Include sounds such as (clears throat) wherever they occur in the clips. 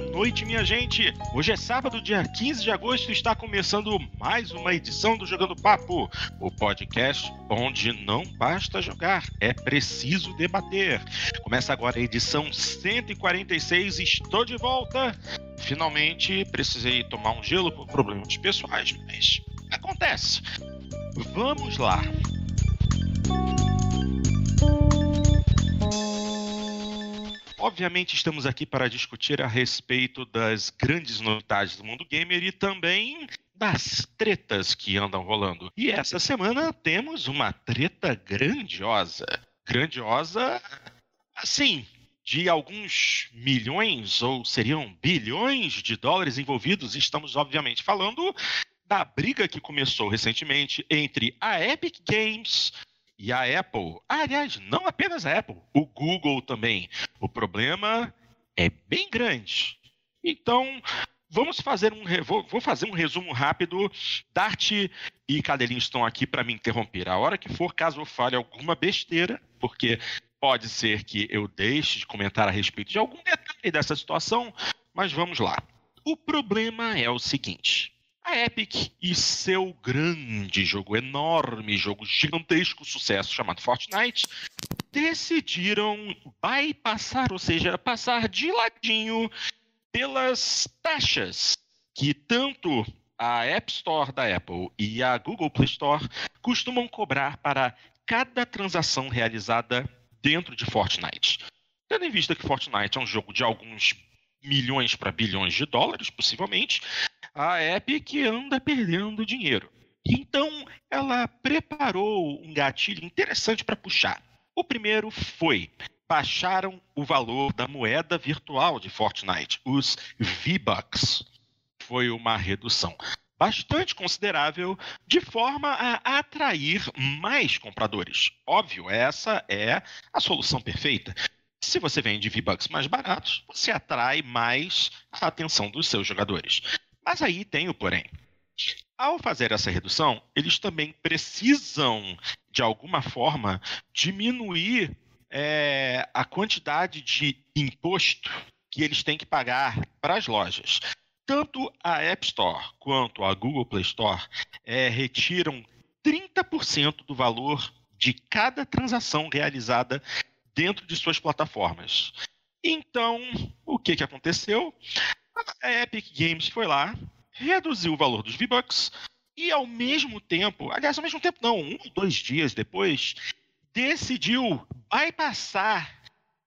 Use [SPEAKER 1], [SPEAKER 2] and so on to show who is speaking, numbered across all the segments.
[SPEAKER 1] boa noite, minha gente. Hoje é sábado, dia 15 de agosto, e está começando mais uma edição do Jogando Papo, o podcast onde não basta jogar, é preciso debater. Começa agora a edição 146 e estou de volta. Finalmente precisei tomar um gelo por problemas pessoais, mas acontece. Vamos lá. Obviamente, estamos aqui para discutir a respeito das grandes novidades do mundo gamer e também das tretas que andam rolando. E essa semana temos uma treta grandiosa. Grandiosa, assim, de alguns milhões ou seriam bilhões de dólares envolvidos. Estamos, obviamente, falando da briga que começou recentemente entre a Epic Games e a Apple. Ah, aliás, não apenas a Apple, o Google também. O problema é bem grande. Então, vamos fazer um vou, fazer um resumo rápido. Dart e Cadelinho estão aqui para me interromper a hora que for, caso eu fale alguma besteira, porque pode ser que eu deixe de comentar a respeito de algum detalhe dessa situação, mas vamos lá. O problema é o seguinte: a Epic e seu grande jogo, enorme jogo, gigantesco sucesso chamado Fortnite, decidiram bypassar, ou seja, passar de ladinho pelas taxas que tanto a App Store da Apple e a Google Play Store costumam cobrar para cada transação realizada dentro de Fortnite. Tendo em vista que Fortnite é um jogo de alguns milhões para bilhões de dólares, possivelmente, a Epic anda perdendo dinheiro. Então, ela preparou um gatilho interessante para puxar. O primeiro foi baixaram o valor da moeda virtual de Fortnite, os V-Bucks. Foi uma redução bastante considerável de forma a atrair mais compradores. Óbvio, essa é a solução perfeita. Se você vende V-Bucks mais baratos, você atrai mais a atenção dos seus jogadores. Mas aí tem o porém. Ao fazer essa redução, eles também precisam, de alguma forma, diminuir é, a quantidade de imposto que eles têm que pagar para as lojas. Tanto a App Store quanto a Google Play Store é, retiram 30% do valor de cada transação realizada dentro de suas plataformas. Então, o que, que aconteceu? a Epic Games foi lá, reduziu o valor dos V-Bucks e ao mesmo tempo, aliás, ao mesmo tempo não, um ou dois dias depois, decidiu bypassar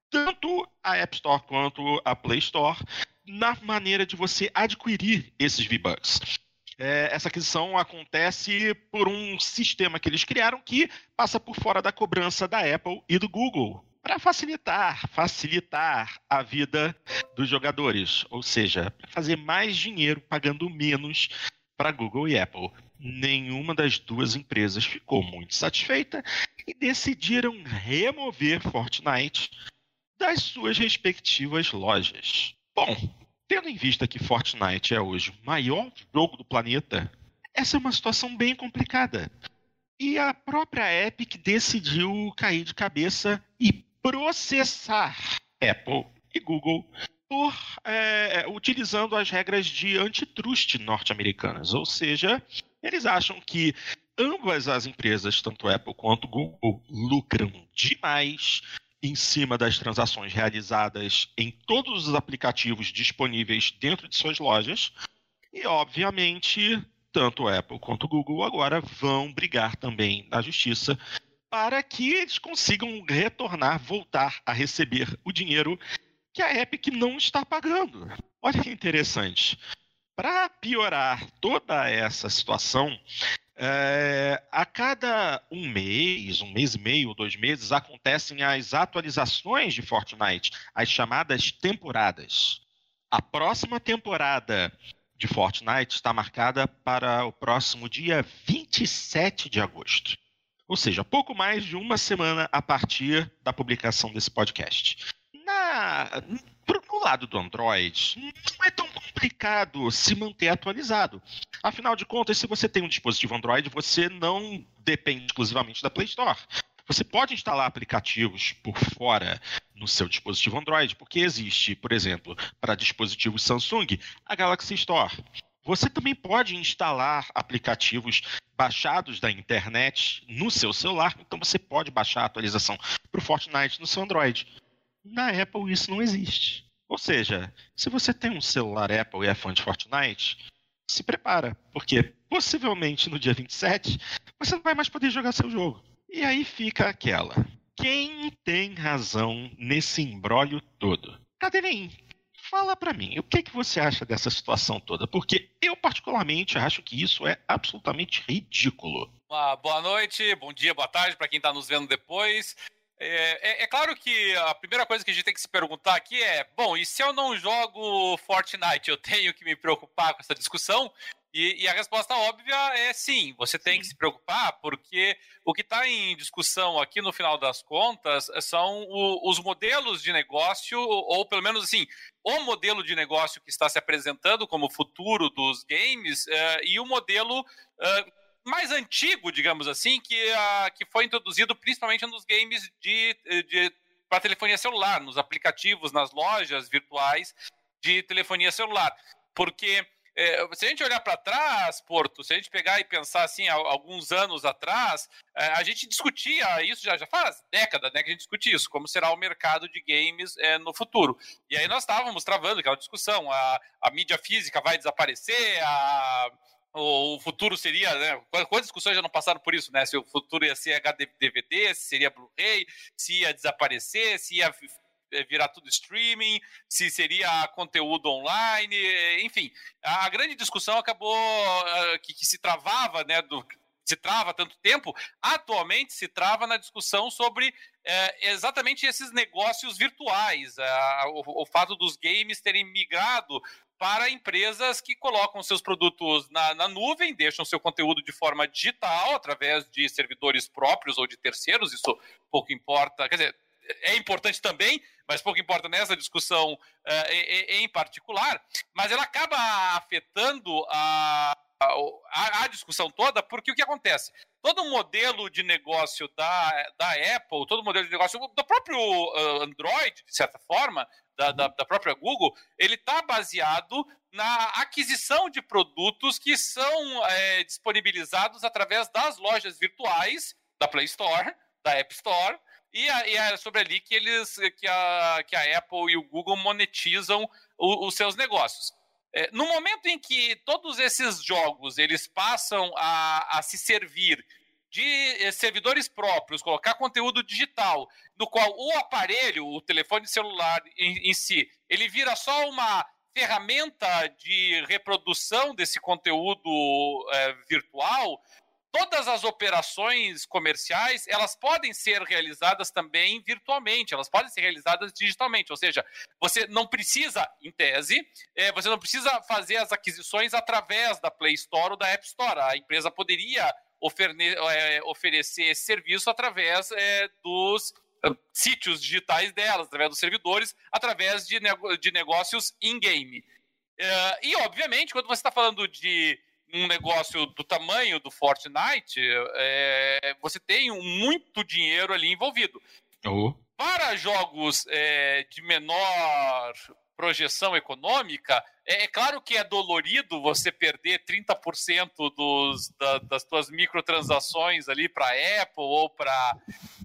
[SPEAKER 1] tanto a App Store quanto a Play Store na maneira de você adquirir esses V-Bucks. É, essa aquisição acontece por um sistema que eles criaram que passa por fora da cobrança da Apple e do Google para facilitar, facilitar a vida dos jogadores, ou seja, fazer mais dinheiro pagando menos para Google e Apple. Nenhuma das duas empresas ficou muito satisfeita e decidiram remover Fortnite das suas respectivas lojas. Bom, tendo em vista que Fortnite é hoje o maior jogo do planeta, essa é uma situação bem complicada. E a própria Epic decidiu cair de cabeça e processar Apple e Google por é, utilizando as regras de antitrust norte-americanas. Ou seja, eles acham que ambas as empresas, tanto Apple quanto Google, lucram demais em cima das transações realizadas em todos os aplicativos disponíveis dentro de suas lojas. E, obviamente, tanto Apple quanto Google agora vão brigar também na justiça para que eles consigam retornar, voltar a receber o dinheiro que a Epic não está pagando. Olha que interessante. Para piorar toda essa situação, é, a cada um mês, um mês e meio, dois meses, acontecem as atualizações de Fortnite, as chamadas temporadas. A próxima temporada de Fortnite está marcada para o próximo dia 27 de agosto. Ou seja, pouco mais de uma semana a partir da publicação desse podcast. Na, no lado do Android, não é tão complicado se manter atualizado. Afinal de contas, se você tem um dispositivo Android, você não depende exclusivamente da Play Store. Você pode instalar aplicativos por fora no seu dispositivo Android, porque existe, por exemplo, para dispositivos Samsung, a Galaxy Store. Você também pode instalar aplicativos baixados da internet no seu celular, então você pode baixar a atualização para o Fortnite no seu Android. Na Apple isso não existe. Ou seja, se você tem um celular Apple e é fã de Fortnite, se prepara, porque possivelmente no dia 27 você não vai mais poder jogar seu jogo. E aí fica aquela. Quem tem razão nesse embrólio todo? Cadê nem? Fala para mim, o que, que você acha dessa situação toda? Porque eu, particularmente, acho que isso é absolutamente ridículo.
[SPEAKER 2] Uma boa noite, bom dia, boa tarde para quem está nos vendo depois. É, é, é, claro que a primeira coisa que a gente tem que se perguntar aqui é: bom, e se eu não jogo Fortnite, eu tenho que me preocupar com essa discussão? E, e a resposta óbvia é sim, você tem sim. que se preocupar, porque o que está em discussão aqui no final das contas são o, os modelos de negócio, ou pelo menos assim, o modelo de negócio que está se apresentando como futuro dos games uh, e o modelo. Uh, mais antigo, digamos assim, que, uh, que foi introduzido principalmente nos games de, de para telefonia celular, nos aplicativos, nas lojas virtuais de telefonia celular. Porque é, se a gente olhar para trás, Porto, se a gente pegar e pensar assim, alguns anos atrás, é, a gente discutia isso já, já faz décadas, né, que a gente discute isso, como será o mercado de games é, no futuro. E aí nós estávamos travando aquela discussão, a, a mídia física vai desaparecer, a o futuro seria, né? Quantas discussões já não passaram por isso, né? Se o futuro ia ser HD DVD, se seria Blu-ray, se ia desaparecer, se ia virar tudo streaming, se seria conteúdo online, eh, enfim. A grande discussão acabou uh, que, que, se travava, né, do, se trava tanto tempo, atualmente se trava na discussão sobre exatamente esses negócios virtuais, o, o, fato dos games terem migrado para empresas que colocam seus produtos na, na, nuvem, deixam seu conteúdo de forma digital, através de servidores próprios ou de terceiros, isso pouco importa, quer dizer, é importante também, mas pouco importa nessa discussão uh, em, em, particular, mas ela acaba afetando a, a, a, discussão toda, porque o que acontece? Todo modelo de negócio da, da Apple, todo modelo de negócio do próprio uh, Android, de certa forma, da, da, da própria Google, ele está baseado na aquisição de produtos que são é, disponibilizados através das lojas virtuais da Play Store, da App Store, e, e é sobre ali que eles que a, que a Apple e o Google monetizam o, os seus negócios. É, no momento em que todos esses jogos eles passam a, a se servir de eh, servidores próprios, colocar conteúdo digital, no qual o aparelho, o telefone celular em, em si, ele vira só uma ferramenta de reprodução desse conteúdo é, virtual, todas as operações comerciais elas podem ser realizadas também virtualmente, elas podem ser realizadas digitalmente, ou seja, você não precisa, em tese, é, você não precisa fazer as aquisições através da Play Store ou da App Store. A empresa poderia oferne, é, oferecer esse serviço através é, dos uh, sítios digitais delas, através dos servidores, através de, nego de negócios in-game. Uh, e, obviamente, quando você está falando de um negócio do tamanho do Fortnite, é, você tem muito dinheiro ali envolvido. Para jogos é, de menor projeção econômica, é, é, claro que é dolorido você perder 30% dos, da, das suas microtransações ali para Apple ou para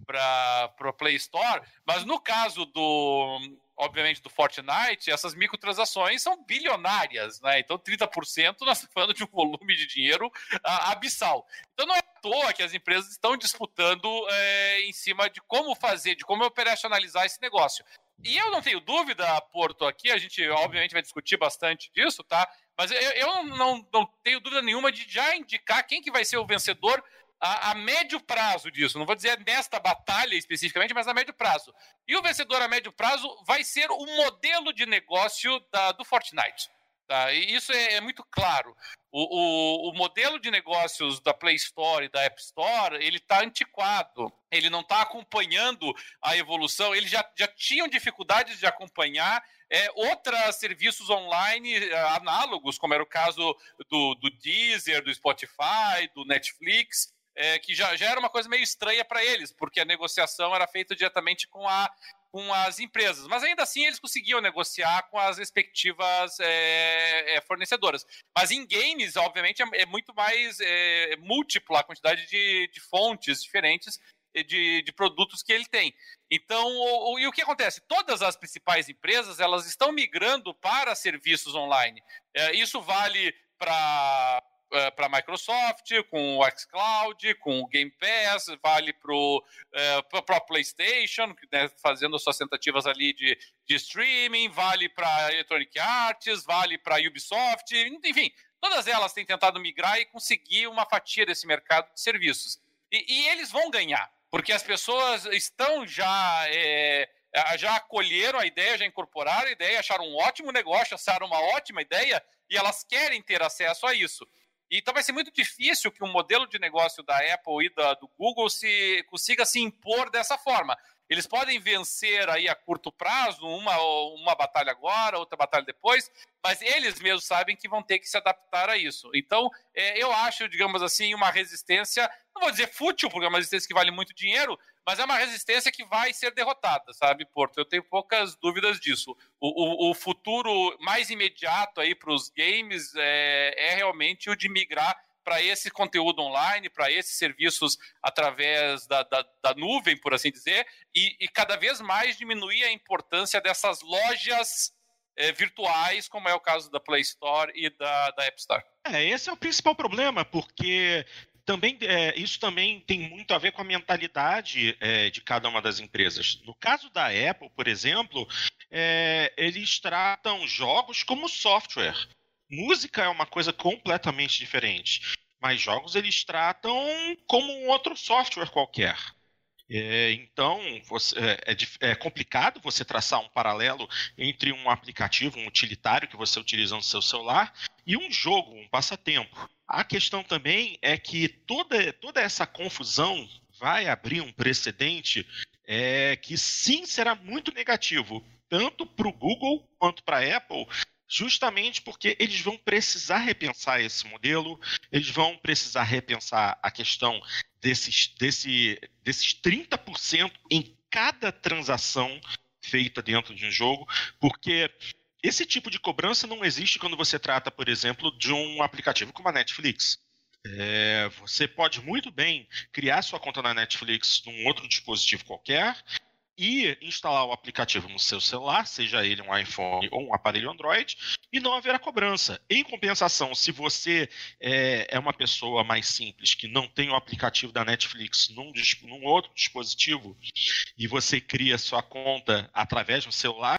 [SPEAKER 2] para Play Store, mas no caso do obviamente, do Fortnite, essas microtransações são bilionárias, né? Então, 30% (laughs) nós falando de um volume de dinheiro uh, abissal. Então, não é à toa que as empresas estão disputando é, em cima de como fazer, de como operacionalizar esse negócio. E eu não tenho dúvida, Porto, aqui, a gente obviamente vai discutir bastante disso, tá? Mas eu, eu não, não tenho dúvida nenhuma de já indicar quem que vai ser o vencedor a, a, médio prazo disso. Não vou dizer nesta batalha especificamente, mas a médio prazo. E o vencedor a médio prazo vai ser o modelo de negócio da, do Fortnite. Tá? E isso é, é muito claro. O, o, o, modelo de negócios da Play Store e da App Store, ele está antiquado. Ele não está acompanhando a evolução. Eles já, já tinham dificuldades de acompanhar é, outros serviços online é, análogos, como era o caso do, do Deezer, do Spotify, do Netflix, é, que já, já era uma coisa meio estranha para eles, porque a negociação era feita diretamente com a com as empresas, mas ainda assim eles conseguiam negociar com as respectivas é, é, fornecedoras. Mas em games, obviamente, é, é muito mais é, múltipla a quantidade de, de fontes diferentes de, de, produtos que ele tem. Então, o, o, e o que acontece? Todas as principais empresas elas estão migrando para serviços online. É, isso vale para uh, para a Microsoft, com o xCloud, com o Game Pass, vale para o uh, PlayStation, né, fazendo suas tentativas ali de, de streaming, vale para Electronic Arts, vale para Ubisoft, enfim, todas elas têm tentado migrar e conseguir uma fatia desse mercado de serviços. E, e eles vão ganhar, porque as pessoas estão já. É, já acolheram a ideia, já incorporaram a ideia, acharam um ótimo negócio, acharam uma ótima ideia e elas querem ter acesso a isso. Então vai ser muito difícil que um modelo de negócio da Apple e da, do Google se consiga se impor dessa forma. Eles podem vencer aí a curto prazo, uma, uma batalha agora, outra batalha depois, mas eles mesmos sabem que vão ter que se adaptar a isso. Então, é, eu acho, digamos assim, uma resistência, não vou dizer fútil, porque é uma resistência que vale muito dinheiro, mas é uma resistência que vai ser derrotada, sabe, Porto? Eu tenho poucas dúvidas disso. O, o, o futuro mais imediato aí para os games é, é realmente o de migrar para esse conteúdo online, para esses serviços através da, da, da, nuvem, por assim dizer, e, e, cada vez mais diminuir a importância dessas lojas é, virtuais, como é o caso da Play Store e da, da App Store.
[SPEAKER 1] É, esse é o principal problema, porque também é, isso também tem muito a ver com a mentalidade é, de cada uma das empresas. No caso da Apple, por exemplo, é, eles tratam jogos como software. Música é uma coisa completamente diferente, mas jogos eles tratam como um outro software qualquer. É, então, você, é, é, é, complicado você traçar um paralelo entre um aplicativo, um utilitário que você utiliza no seu celular e um jogo, um passatempo. A questão também é que toda, toda essa confusão vai abrir um precedente é, que sim será muito negativo, tanto para o Google quanto para a Apple, justamente porque eles vão precisar repensar esse modelo, eles vão precisar repensar a questão desses, desse, desses 30% em cada transação feita dentro de um jogo, porque esse tipo de cobrança não existe quando você trata, por exemplo, de um aplicativo como a Netflix. É, você pode muito bem criar sua conta na Netflix num outro dispositivo qualquer e instalar o aplicativo no seu celular, seja ele um iPhone ou um aparelho Android, e não haverá cobrança. Em compensação, se você é, é uma pessoa mais simples, que não tem o aplicativo da Netflix num, num outro dispositivo, e você cria sua conta através do celular,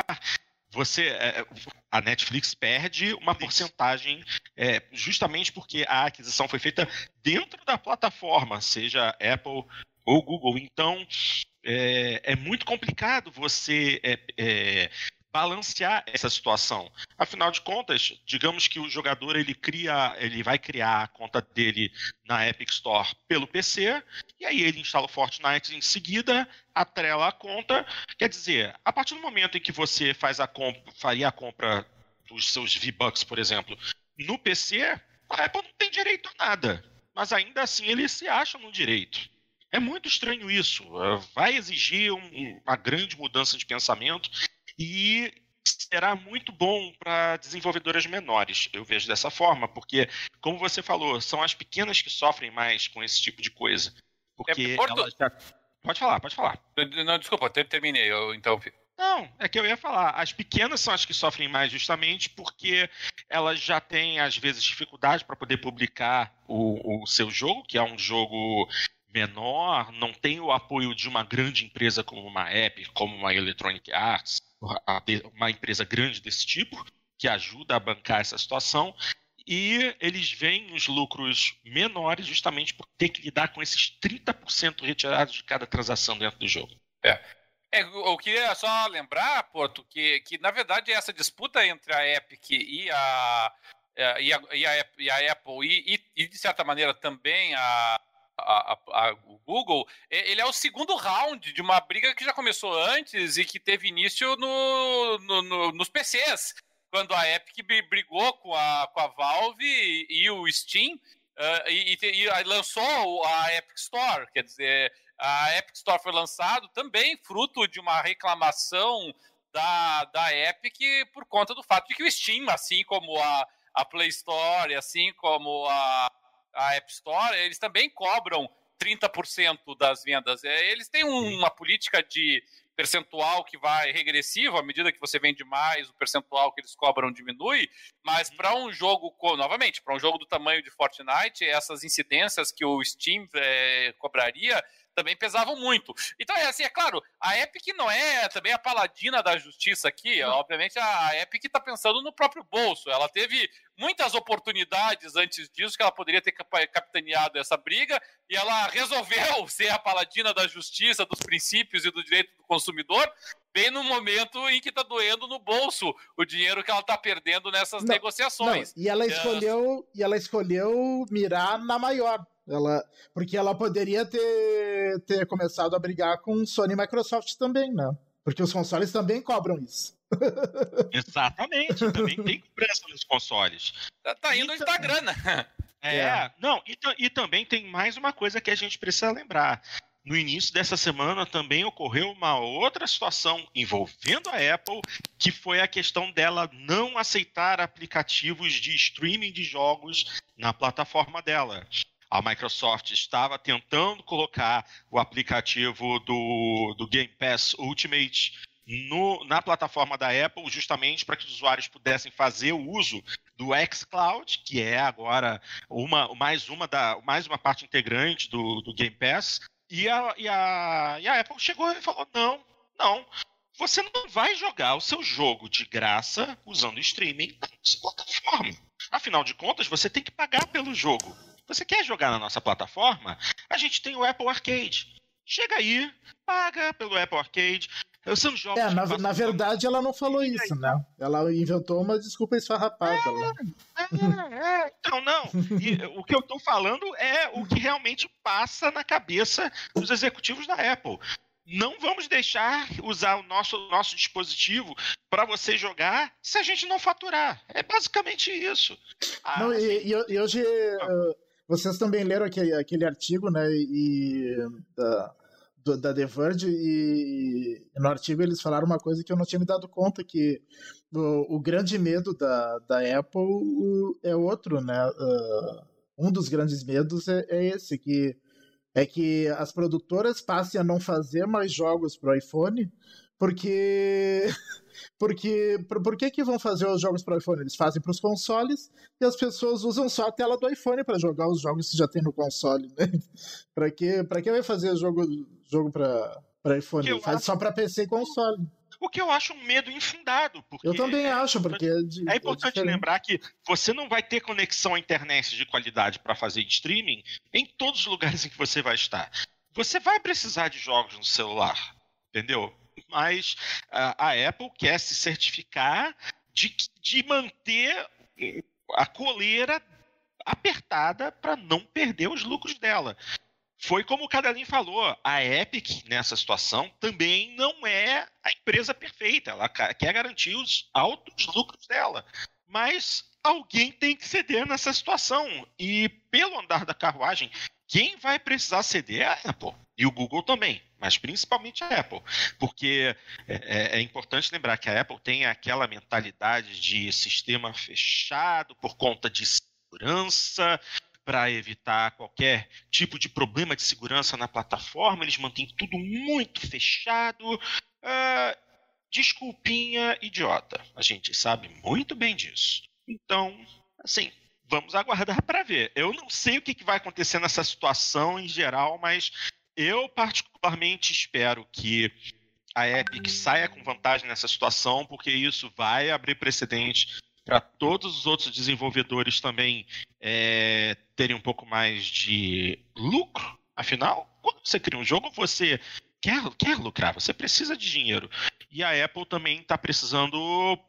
[SPEAKER 1] você é, a Netflix perde uma porcentagem é, justamente porque a aquisição foi feita dentro da plataforma, seja Apple ou Google. Então é, é muito complicado você é, é, balancear essa situação. Afinal de contas, digamos que o jogador ele cria, ele vai criar a conta dele na Epic Store pelo PC e aí ele instala o Fortnite em seguida, atrela a conta. Quer dizer, a partir do momento em que você faz a compra, faria a compra dos seus V-Bucks, por exemplo, no PC, a Apple não tem direito a nada. Mas ainda assim ele se acha no direito. É muito estranho isso. É, vai exigir um, uma grande mudança de pensamento e será muito bom para desenvolvedoras menores. Eu vejo dessa forma, porque, como você falou, são as pequenas que sofrem mais com esse tipo de coisa. Porque é, elas já... Pode falar, pode falar.
[SPEAKER 2] Não, desculpa, terminei, eu interrompi.
[SPEAKER 1] Não, é que eu ia falar. As pequenas são as que sofrem mais justamente porque elas já têm, às vezes, dificuldade para poder publicar o, o seu jogo, que é um jogo menor, não tem o apoio de uma grande empresa como uma Epic, como uma Electronic Arts, uma empresa grande desse tipo, que ajuda a bancar essa situação. E eles veem os lucros menores justamente por ter que lidar com esses 30% retirados de cada transação dentro do jogo.
[SPEAKER 2] É. É, eu queria só lembrar, Porto, que, que na verdade essa disputa entre a Epic e a, e a, e a, e a Apple e, e, de certa maneira também a, a, a, o Google, ele é o segundo round de uma briga que já começou antes e que teve início no, no, no, nos PCs, quando a Epic brigou com a, com a Valve e, e o Steam uh, e, e, e, lançou a Epic Store, quer dizer, a Epic Store foi lançado também fruto de uma reclamação da, da Epic por conta do fato de que o Steam, assim como a, a Play Store, assim como a, a App Store, eles também cobram 30% das vendas. É, eles têm uma política de percentual que vai regressivo, à medida que você vende mais, o percentual que eles cobram diminui, mas para um jogo, novamente, para um jogo do tamanho de Fortnite, essas incidências que o Steam é, cobraria também pesavam muito. Então, é assim, é claro, a Epic não é também a paladina da justiça aqui. Obviamente, a Epic está pensando no próprio bolso. Ela teve muitas oportunidades antes disso que ela poderia ter capitaneado essa briga e ela resolveu (laughs) ser a paladina da justiça, dos princípios e do direito do consumidor, bem no momento em que está doendo no bolso o dinheiro que ela está perdendo nessas não, negociações.
[SPEAKER 3] Não. E ela escolheu, é... e ela escolheu mirar na maior. Ela, porque ela poderia ter, ter começado a brigar com Sony e Microsoft também, né? Porque os consoles também cobram isso. (laughs)
[SPEAKER 1] Exatamente, também tem cobrança nos consoles.
[SPEAKER 2] Tá, tá indo onde tá grana.
[SPEAKER 1] É, é, não, e, e também tem mais uma coisa que a gente precisa lembrar. No início dessa semana também ocorreu uma outra situação envolvendo a Apple, que foi a questão dela não aceitar aplicativos de streaming de jogos na plataforma dela. A Microsoft estava tentando colocar o aplicativo do, do Game Pass Ultimate no, na plataforma da Apple, justamente para que os usuários pudessem fazer o uso do xCloud, que é agora uma, mais, uma da, mais uma parte integrante do, do Game Pass. E a, e, a, e a Apple chegou e falou: não, não, você não vai jogar o seu jogo de graça usando streaming na plataforma. Afinal de contas, você tem que pagar pelo jogo. Você quer jogar na nossa plataforma? A gente tem o Apple Arcade. Chega aí, paga pelo Apple Arcade. São jogos
[SPEAKER 3] é, na, na verdade ela não falou isso, né? Ela inventou uma desculpa esfarrapada.
[SPEAKER 1] É, é, é. Então, não. E, o que eu estou falando é o que realmente passa na cabeça dos executivos da Apple não vamos deixar usar o nosso, nosso dispositivo para você jogar se a gente não faturar. É basicamente isso.
[SPEAKER 3] Ah, não, e, e, hoje uh, vocês também leram aquele, aquele artigo, né? E, da, do, da The Verge, e, e, no artigo eles falaram uma coisa que eu não tinha me dado conta, que o, o grande medo da, da Apple é outro, né? Uh, um dos grandes medos é, é esse, que é que as produtoras passem a não fazer mais jogos para o iPhone, porque (laughs) Porque por, por que, que vão fazer os jogos para iPhone? Eles fazem para os consoles e as pessoas usam só a tela do iPhone para jogar os jogos que já tem no console. Né? (laughs) para que para que vai fazer jogo jogo para iPhone? Faz acho... só para PC e console.
[SPEAKER 1] O que eu acho um medo infundado. Porque
[SPEAKER 3] eu também é acho, porque. É, de,
[SPEAKER 1] é importante é lembrar que você não vai ter conexão à internet de qualidade para fazer streaming em todos os lugares em que você vai estar. Você vai precisar de jogos no celular, entendeu? Mas a, a Apple quer se certificar de, de manter a coleira apertada para não perder os lucros dela. Foi como o Cadelin falou, a Epic nessa situação também não é a empresa perfeita, ela quer garantir os altos lucros dela. Mas alguém tem que ceder nessa situação. E pelo andar da carruagem, quem vai precisar ceder é a Apple. E o Google também, mas principalmente a Apple. Porque é, é, é, importante lembrar que a Apple tem aquela mentalidade de sistema fechado por conta de segurança, para evitar qualquer tipo de problema de segurança na plataforma. Eles mantêm tudo muito fechado. Uh, desculpinha idiota. A gente sabe muito bem disso. Então, assim, vamos aguardar para ver. Eu não sei o que, vai acontecer nessa situação em geral, mas eu particularmente espero que a Epic saia com vantagem nessa situação, porque isso vai abrir precedente para todos os outros desenvolvedores também é, terem um pouco mais de lucro. Afinal, quando você cria um jogo, você quer, quer lucrar, você precisa de dinheiro. E a Apple também está precisando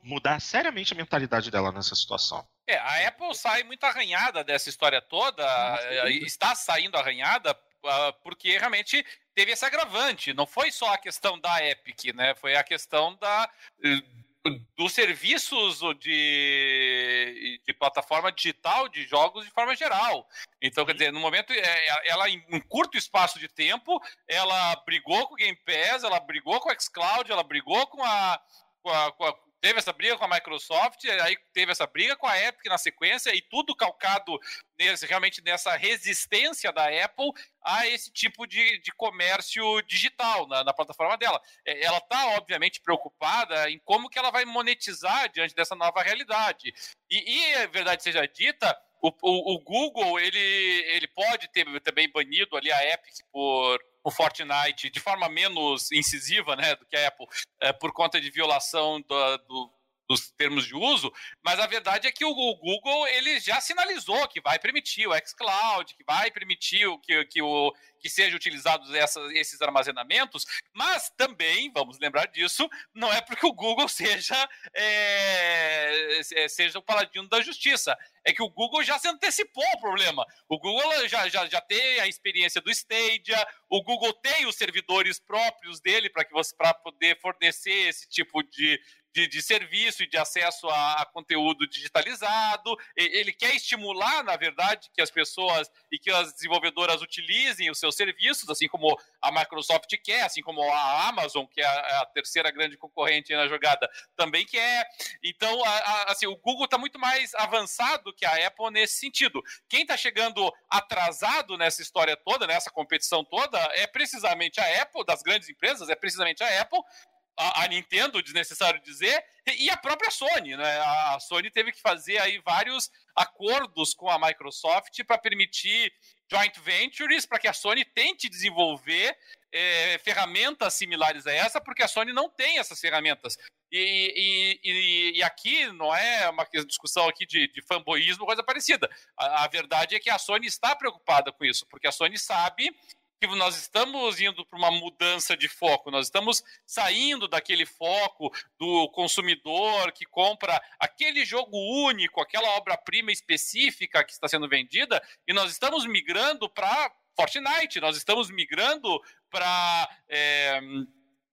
[SPEAKER 1] mudar seriamente a mentalidade dela nessa situação.
[SPEAKER 2] É, a Apple sai muito arranhada dessa história toda, eh, está saindo arranhada uh, porque realmente teve esse agravante. Não foi só a questão da Epic, né? Foi a questão da. Uh, dos serviços de, de plataforma digital de jogos de forma geral. Então, quer dizer, no momento, é, ela em um curto espaço de tempo, ela brigou com o Game Pass, ela brigou com o xCloud, ela brigou com a, com a, com a teve essa briga com a Microsoft, aí teve essa briga com a Epic na sequência, e tudo calcado nesse, realmente nessa resistência da Apple a esse tipo de, de comércio digital na, na plataforma dela. É, ela está, obviamente, preocupada em como que ela vai monetizar diante dessa nova realidade. E, e a verdade seja dita, o, o, o, Google ele, ele pode ter também banido ali a Epic por o Fortnite de forma menos incisiva né, do que a Apple, é, por conta de violação do, do, dos termos de uso, mas a verdade é que o Google ele já sinalizou que vai permitir o xCloud, que vai permitir que, que, o, que sejam utilizados esses armazenamentos, mas também, vamos lembrar disso, não é porque o Google seja, é, seja o paladino da justiça, é que o Google já se antecipou ao problema. O Google já, já, já tem a experiência do Stadia, o Google tem os servidores próprios dele para poder fornecer esse tipo de, de, de, serviço e de acesso a, a, conteúdo digitalizado. Ele quer estimular, na verdade, que as pessoas e que as desenvolvedoras utilizem os seus serviços, assim como a Microsoft quer, assim como a Amazon, que é a, a terceira grande concorrente na jogada, também quer. Então, a, assim, o Google está muito mais avançado que a Apple nesse sentido. Quem está chegando atrasado nessa história toda, nessa competição toda, é precisamente a Apple, das grandes empresas, é precisamente a Apple, a, Nintendo, desnecessário dizer, e a própria Sony, né? A Sony teve que fazer aí vários acordos com a Microsoft para permitir joint ventures para que a Sony tente desenvolver é, ferramentas similares a essa, porque a Sony não tem essas ferramentas. E, e, e, aqui não é uma discussão aqui de, de fanboísmo, coisa parecida. A, a verdade é que a Sony está preocupada com isso, porque a Sony sabe que nós estamos indo para uma mudança de foco, nós estamos saindo daquele foco do consumidor que compra aquele jogo único, aquela obra-prima específica que está sendo vendida, e nós estamos migrando para Fortnite, nós estamos migrando para. É,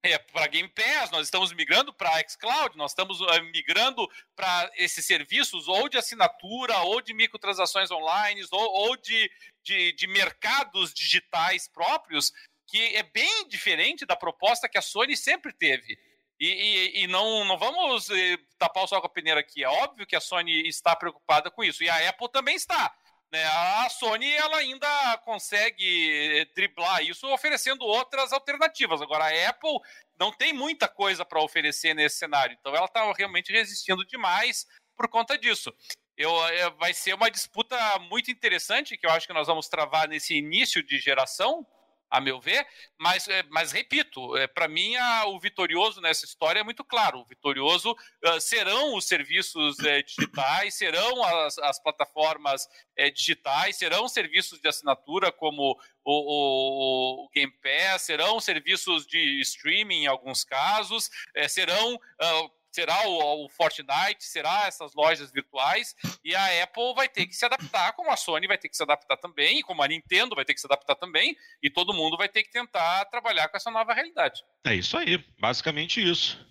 [SPEAKER 2] é, para Game Pass, nós estamos migrando para xCloud, nós estamos uh, migrando para esses serviços ou de assinatura, ou de microtransações online, ou, ou de, de, de, mercados digitais próprios, que é bem diferente da proposta que a Sony sempre teve. E, e, e não, não vamos eh, tapar o sol com a peneira aqui. É óbvio que a Sony está preocupada com isso, e a Apple também está. Né? A Sony ela ainda consegue driblar isso oferecendo outras alternativas. Agora, a Apple não tem muita coisa para oferecer nesse cenário, então ela está realmente resistindo demais por conta disso. Eu, eu, vai ser uma disputa muito interessante que eu acho que nós vamos travar nesse início de geração a meu ver, mas, é, mas repito, é, para mim a, o vitorioso nessa história é muito claro. O vitorioso uh, serão os serviços é, digitais, serão as, as plataformas é, digitais, serão serviços de assinatura como o, o, o, Game Pass, serão serviços de streaming em alguns casos, serão uh, será o, o, Fortnite, será essas lojas virtuais, e a Apple vai ter que se adaptar, como a Sony vai ter que se adaptar também, como a Nintendo vai ter que se adaptar também, e todo mundo vai ter que tentar trabalhar com essa nova realidade.
[SPEAKER 1] É isso aí, basicamente isso.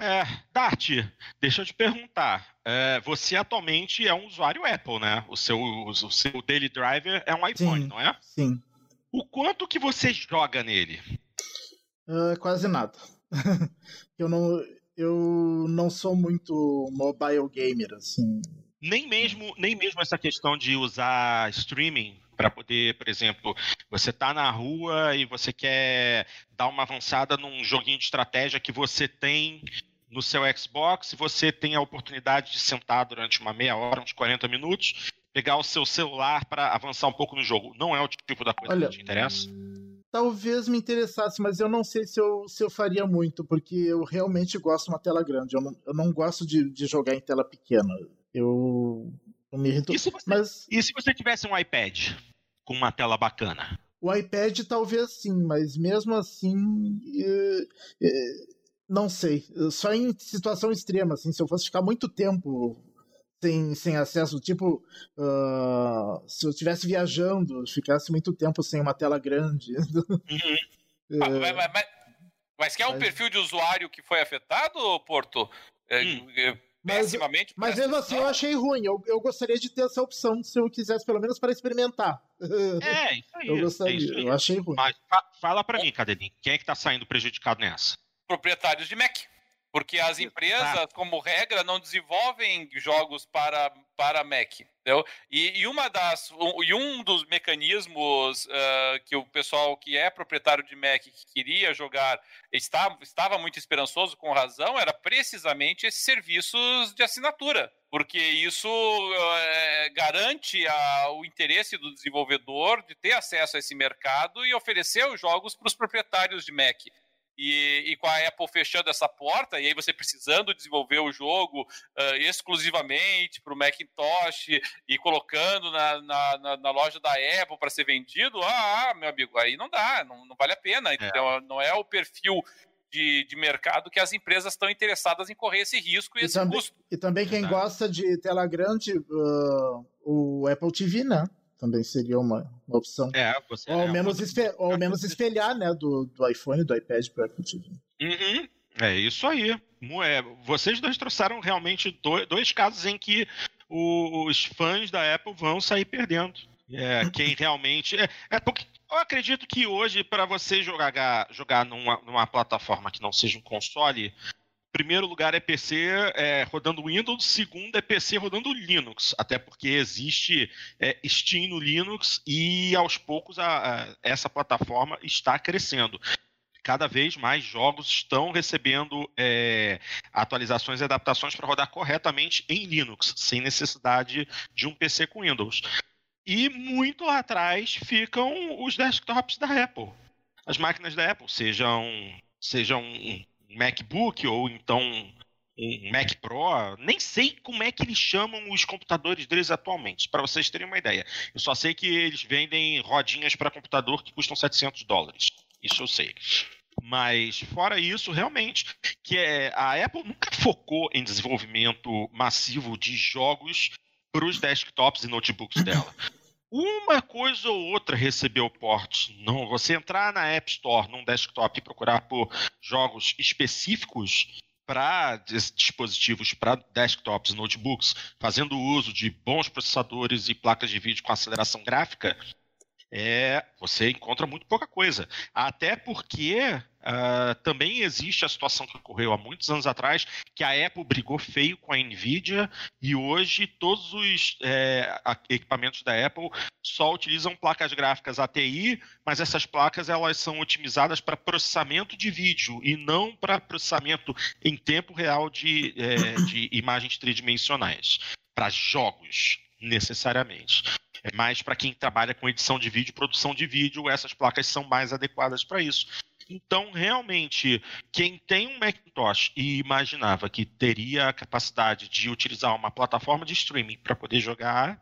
[SPEAKER 1] É, Dart, deixa eu te perguntar. É, você atualmente é um usuário Apple, né? O seu, o seu daily driver é um iPhone,
[SPEAKER 3] sim,
[SPEAKER 1] não é?
[SPEAKER 3] Sim.
[SPEAKER 1] O quanto que você joga nele?
[SPEAKER 3] Uh, quase nada. (laughs) eu não, eu não sou muito mobile gamer, assim.
[SPEAKER 1] Nem mesmo, nem mesmo essa questão de usar streaming para poder, por exemplo, você tá na rua e você quer dar uma avançada num joguinho de estratégia que você tem no seu Xbox, e você tem a oportunidade de sentar durante uma meia hora, uns 40 minutos, pegar o seu celular para avançar um pouco no jogo. Não é o tipo da coisa
[SPEAKER 3] Olha,
[SPEAKER 1] que te interessa?
[SPEAKER 3] Talvez me interessasse, mas eu não sei se eu, se eu faria muito, porque eu realmente gosto de uma tela grande. Eu não, eu não gosto de, de jogar em tela pequena. Eu, eu me irrito.
[SPEAKER 1] E se, você,
[SPEAKER 3] mas...
[SPEAKER 1] e se você tivesse um iPad com uma tela bacana?
[SPEAKER 3] O iPad talvez sim, mas mesmo assim. É, é, não sei. Só em situação extrema, assim, se eu fosse ficar muito tempo sem, sem acesso, tipo, uh, se eu estivesse viajando, ficasse muito tempo sem uma tela grande.
[SPEAKER 2] Uhum. (laughs) mas, mas, mas, mas quer um perfil de usuário que foi afetado, Porto? É, hum. É.
[SPEAKER 3] Mas, mas mesmo assim eu achei ruim. Eu, eu gostaria de ter essa opção se eu quisesse, pelo menos para experimentar.
[SPEAKER 1] É, (laughs) isso aí.
[SPEAKER 3] Eu gostaria,
[SPEAKER 1] é
[SPEAKER 3] eu achei ruim.
[SPEAKER 1] Mas fala para mim, Cadelinho, quem é que tá saindo prejudicado nessa?
[SPEAKER 2] Proprietários de Mac. Porque as empresas, como regra, não desenvolvem jogos para, para Mac. Entendeu? E, e, uma das, um, e um dos mecanismos uh, que o pessoal que é proprietário de Mac que queria jogar estava, estava muito esperançoso, com razão, era precisamente esses serviços de assinatura. Porque isso uh, garante a, o interesse do desenvolvedor de ter acesso a esse mercado e oferecer os jogos para os proprietários de Mac. E, e, com a Apple fechando essa porta, e aí você precisando desenvolver o jogo uh, exclusivamente para o Macintosh e colocando na, na, na, na loja da Apple para ser vendido, ah, meu amigo, aí não dá, não, não vale a pena. É. Não é o perfil de, de, mercado que as empresas estão interessadas em correr esse risco e, e esse
[SPEAKER 3] também,
[SPEAKER 2] custo.
[SPEAKER 3] E também quem gosta de tela grande, uh, o Apple TV, né? Também seria uma, uma opção.
[SPEAKER 1] É, você
[SPEAKER 3] ou, ao
[SPEAKER 1] é
[SPEAKER 3] menos esfe, ou ao menos espelhar, né, do, do iPhone, do iPad para Apple TV.
[SPEAKER 1] Uhum. É isso aí. É, vocês dois trouxeram realmente dois, dois casos em que os fãs da Apple vão sair perdendo. É, quem realmente. É, é porque eu acredito que hoje, para você jogar, jogar numa, numa plataforma que não seja um console, primeiro lugar é PC é, rodando Windows, segundo é PC rodando Linux, até porque existe é, Steam no Linux e aos poucos a, a, essa plataforma está crescendo. Cada vez mais jogos estão recebendo é, atualizações e adaptações para rodar corretamente em Linux, sem necessidade de um PC com Windows. E muito lá atrás ficam os desktops da Apple. As máquinas da Apple, sejam, sejam MacBook ou então um Mac Pro, nem sei como é que eles chamam os computadores deles atualmente, para vocês terem uma ideia. Eu só sei que eles vendem rodinhas para computador que custam 700 dólares. Isso eu sei. Mas fora isso, realmente, que é, a Apple nunca focou em desenvolvimento massivo de jogos para os desktops e notebooks dela uma coisa ou outra recebeu port. Não, você entrar na App Store, num desktop e procurar por jogos específicos para dispositivos, para desktops, notebooks, fazendo uso de bons processadores e placas de vídeo com aceleração gráfica, é, você encontra muito pouca coisa. Até porque uh, também existe a situação que ocorreu há muitos anos atrás, que a Apple brigou feio com a Nvidia e hoje todos os é, equipamentos da Apple só utilizam placas gráficas ATI, mas essas placas elas são otimizadas para processamento de vídeo e não para processamento em tempo real de, é, de imagens tridimensionais, para jogos necessariamente. É mais para quem trabalha com edição de vídeo, produção de vídeo, essas placas são mais adequadas para isso. Então, realmente, quem tem um Macintosh e imaginava que teria a capacidade de utilizar uma plataforma de streaming para poder jogar,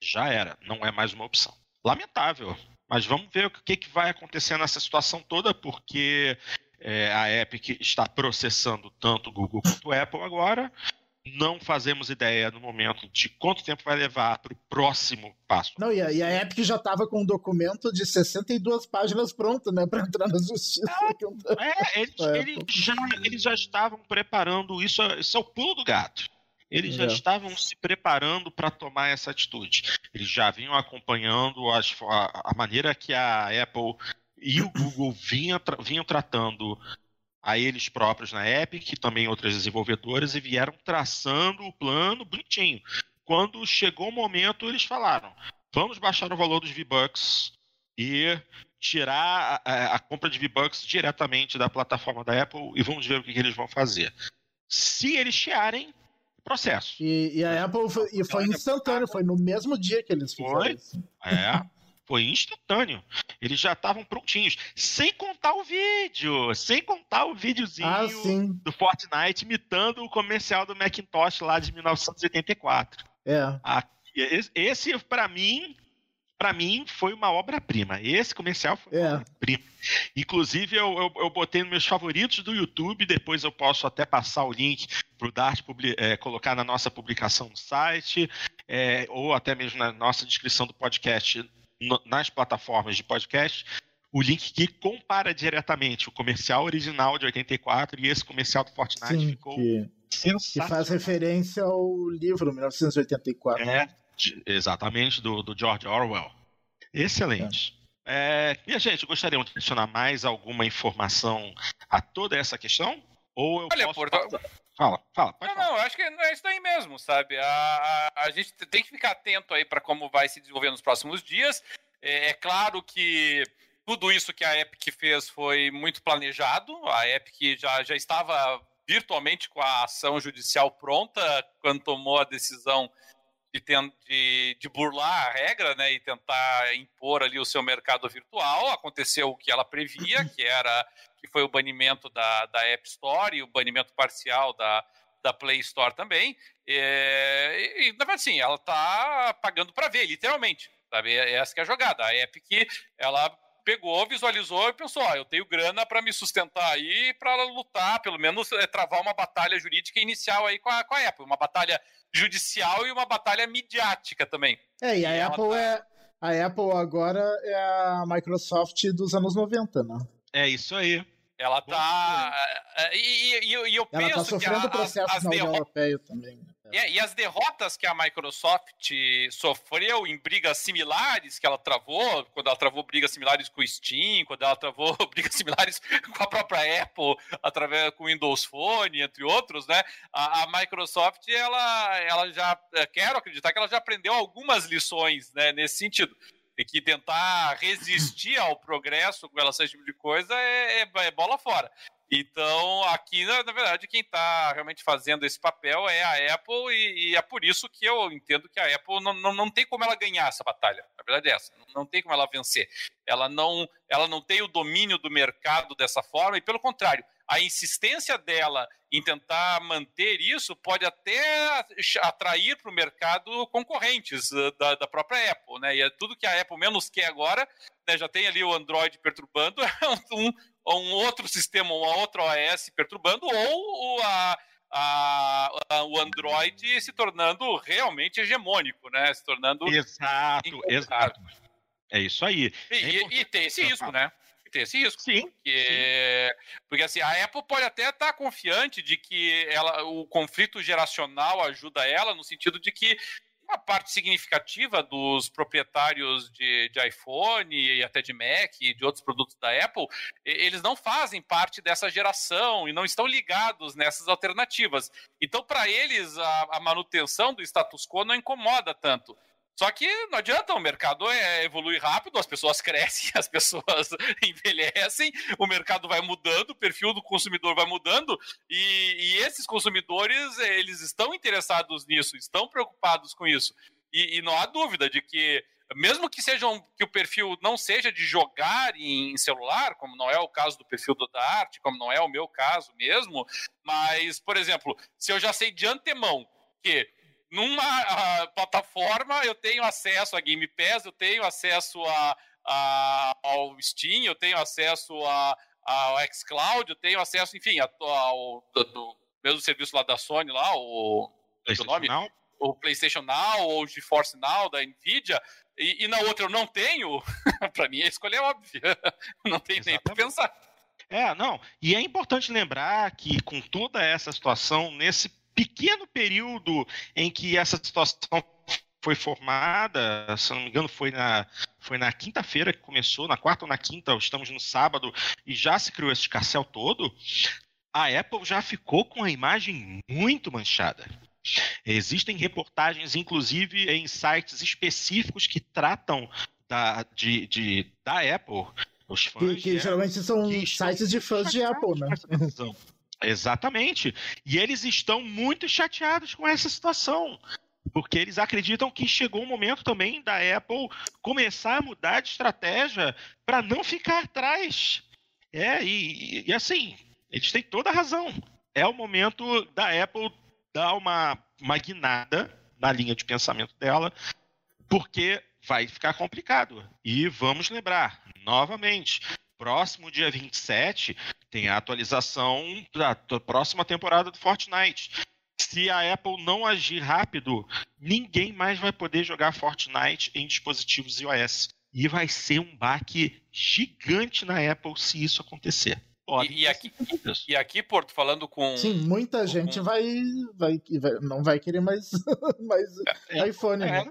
[SPEAKER 1] já era, não é mais uma opção. Lamentável, mas vamos ver o que, que vai acontecer nessa situação toda, porque é, a Epic está processando tanto Google quanto o Apple agora não fazemos ideia no momento de quanto tempo vai levar para o próximo passo.
[SPEAKER 3] Não, e a, e a Epic já estava com um documento de 62 páginas pronto, né, para entrar na justiça.
[SPEAKER 1] É, é eles, é. Eles, já, eles já estavam preparando isso, isso é o pulo do gato. Eles já é. estavam se preparando para tomar essa atitude. Eles já vinham acompanhando as, a, a maneira que a Apple e o Google vinham, vinham tratando a eles próprios na Epic, e também outras desenvolvedoras, e vieram traçando o plano bonitinho. Quando chegou o momento, eles falaram: vamos baixar o valor dos V-Bucks e tirar a, a, compra de V-Bucks diretamente da plataforma da Apple e vamos ver o que, que eles vão fazer. Se eles chiarem, processo.
[SPEAKER 3] E, e a Apple foi, e foi instantâneo, foi no mesmo dia que eles fizeram.
[SPEAKER 1] Foi? Isso. É. Foi instantâneo. Eles já estavam prontinhos. Sem contar o vídeo. Sem contar o videozinho
[SPEAKER 3] ah,
[SPEAKER 1] do Fortnite imitando o comercial do Macintosh lá de 1984.
[SPEAKER 3] É.
[SPEAKER 1] esse, para mim, para mim, foi uma obra-prima. Esse comercial foi uma
[SPEAKER 3] é.
[SPEAKER 1] obra-prima. Inclusive, eu, eu, eu, botei nos meus favoritos do YouTube, depois eu posso até passar o link para o Dart é, colocar na nossa publicação no site, é, ou até mesmo na nossa descrição do podcast no, nas plataformas de podcast o link que compara diretamente o comercial original de 84 e esse comercial do Fortnite
[SPEAKER 3] Sim,
[SPEAKER 1] ficou
[SPEAKER 3] que... Que faz referência ao livro 1984.
[SPEAKER 1] É, exatamente, do, do George Orwell. Excelente. É. É, e a gente, gostaria de adicionar mais alguma informação a toda essa questão? Ou eu
[SPEAKER 2] Olha,
[SPEAKER 1] posso...
[SPEAKER 2] Porto...
[SPEAKER 1] Fala, fala.
[SPEAKER 2] não, falar. não, acho que é isso daí mesmo, sabe? A, a, a gente tem que ficar atento aí para como vai se desenvolver nos próximos dias. É, é, claro que tudo isso que a Epic fez foi muito planejado. A Epic já, já estava virtualmente com a ação judicial pronta quando tomou a decisão de, de, de, burlar a regra né, e tentar impor ali o seu mercado virtual. Aconteceu o que ela previa, que era que foi o banimento da, da App Store e o banimento parcial da, da Play Store também. É, e, na verdade, sim, ela está pagando para ver, literalmente. Sabe? Essa é a jogada. A Epic, ela pegou, visualizou e pensou: ó, eu tenho grana para me sustentar aí, para lutar, pelo menos é, travar uma batalha jurídica inicial aí com a, com a Apple, uma batalha judicial e uma batalha midiática também.
[SPEAKER 3] É, e a e Apple tá... é. A Apple agora é a Microsoft dos anos 90, né?
[SPEAKER 1] É isso aí.
[SPEAKER 2] Ela tá. É, e, e, e eu
[SPEAKER 3] Ela
[SPEAKER 2] tá
[SPEAKER 3] sofrendo processos na União Europeia também. Né?
[SPEAKER 2] É, e as derrotas que a Microsoft sofreu em brigas similares que ela travou, quando ela travou brigas similares com o Steam, quando ela travou (laughs) brigas similares com a própria Apple, através com o Windows Phone, entre outros, né? A, a Microsoft, ela, ela já, é, quero acreditar que ela já aprendeu algumas lições né, nesse sentido. Que tentar resistir ao progresso com relação a esse tipo de coisa é, é, é bola fora. Então, aqui, na, na verdade, quem está realmente fazendo esse papel é a Apple, e, e, é por isso que eu entendo que a Apple não, não, não tem como ela ganhar essa batalha. Na verdade, é essa. Não, não tem como ela vencer. Ela não, ela não tem o domínio do mercado dessa forma, e pelo contrário, a insistência dela em tentar manter isso pode até atrair para o mercado concorrentes eh, da, da, própria Apple, né? E é tudo que a Apple menos quer agora, né? Já tem ali o Android perturbando, (laughs) é um, um outro sistema, uma outra OS perturbando, ou a, a, a, o Android se tornando realmente hegemônico, né? Se tornando.
[SPEAKER 1] Exato, exato. É isso aí.
[SPEAKER 2] E, é e tem esse risco, né? Tem esse risco.
[SPEAKER 1] Sim.
[SPEAKER 2] Porque, sim. porque assim, a Apple pode até estar confiante de que ela, o conflito geracional ajuda ela, no sentido de que uma parte significativa dos proprietários de, de, iPhone e até de Mac e de outros produtos da Apple, eles não fazem parte dessa geração e não estão ligados nessas alternativas. Então, para eles, a, a, manutenção do status quo não incomoda tanto. Só que não adianta, o mercado é, evolui rápido, as pessoas crescem, (laughs) as pessoas envelhecem, o mercado vai mudando, o perfil do consumidor vai mudando, e, e esses consumidores, eles estão interessados nisso, estão preocupados com isso. E, e, não há dúvida de que, mesmo que sejam que o perfil não seja de jogar em celular, como não é o caso do perfil do da arte, como não é o meu caso mesmo, mas, por exemplo, se eu já sei de antemão que numa plataforma eu tenho acesso a Game Pass, eu tenho acesso a, a ao Steam, eu tenho acesso a, ao xCloud, eu tenho acesso, enfim, ao, ao do, mesmo serviço lá da Sony, lá, o, o nome? Now? O PlayStation Now ou o GeForce Now da Nvidia, e, e na outra eu não tenho, (laughs) para mim a escolha é óbvia, (laughs) não tem nem para pensar.
[SPEAKER 1] É, não. E é importante lembrar que com toda essa situação, nesse pequeno período em que essa situação foi formada, se não me engano, foi na, foi na quinta-feira que começou, na quarta ou na quinta, estamos no sábado, e já se criou esse escarcel todo, a Apple já ficou com a imagem muito manchada. Existem reportagens, inclusive, em sites específicos que tratam da, de, de da Apple. Os fãs
[SPEAKER 3] que, que geralmente são sites de fãs de Apple, né?
[SPEAKER 1] Exatamente. E eles estão muito chateados com essa situação. Porque eles acreditam que chegou o momento também da Apple começar a mudar de estratégia para não ficar atrás. É, e, e, assim, eles têm toda a razão. É o momento da Apple dar uma, uma guinada na linha de pensamento dela, porque vai ficar complicado. E vamos lembrar, novamente, próximo dia 27 tem a atualização da próxima temporada do Fortnite. Se a Apple não agir rápido, ninguém mais vai poder jogar Fortnite em dispositivos iOS. E vai ser um baque gigante na Apple se isso acontecer.
[SPEAKER 2] e, e, aqui, e aqui, Porto, falando com.
[SPEAKER 3] Sim, muita gente com... vai, vai, vai, não vai querer mais, (laughs) mais é, iPhone, é, né?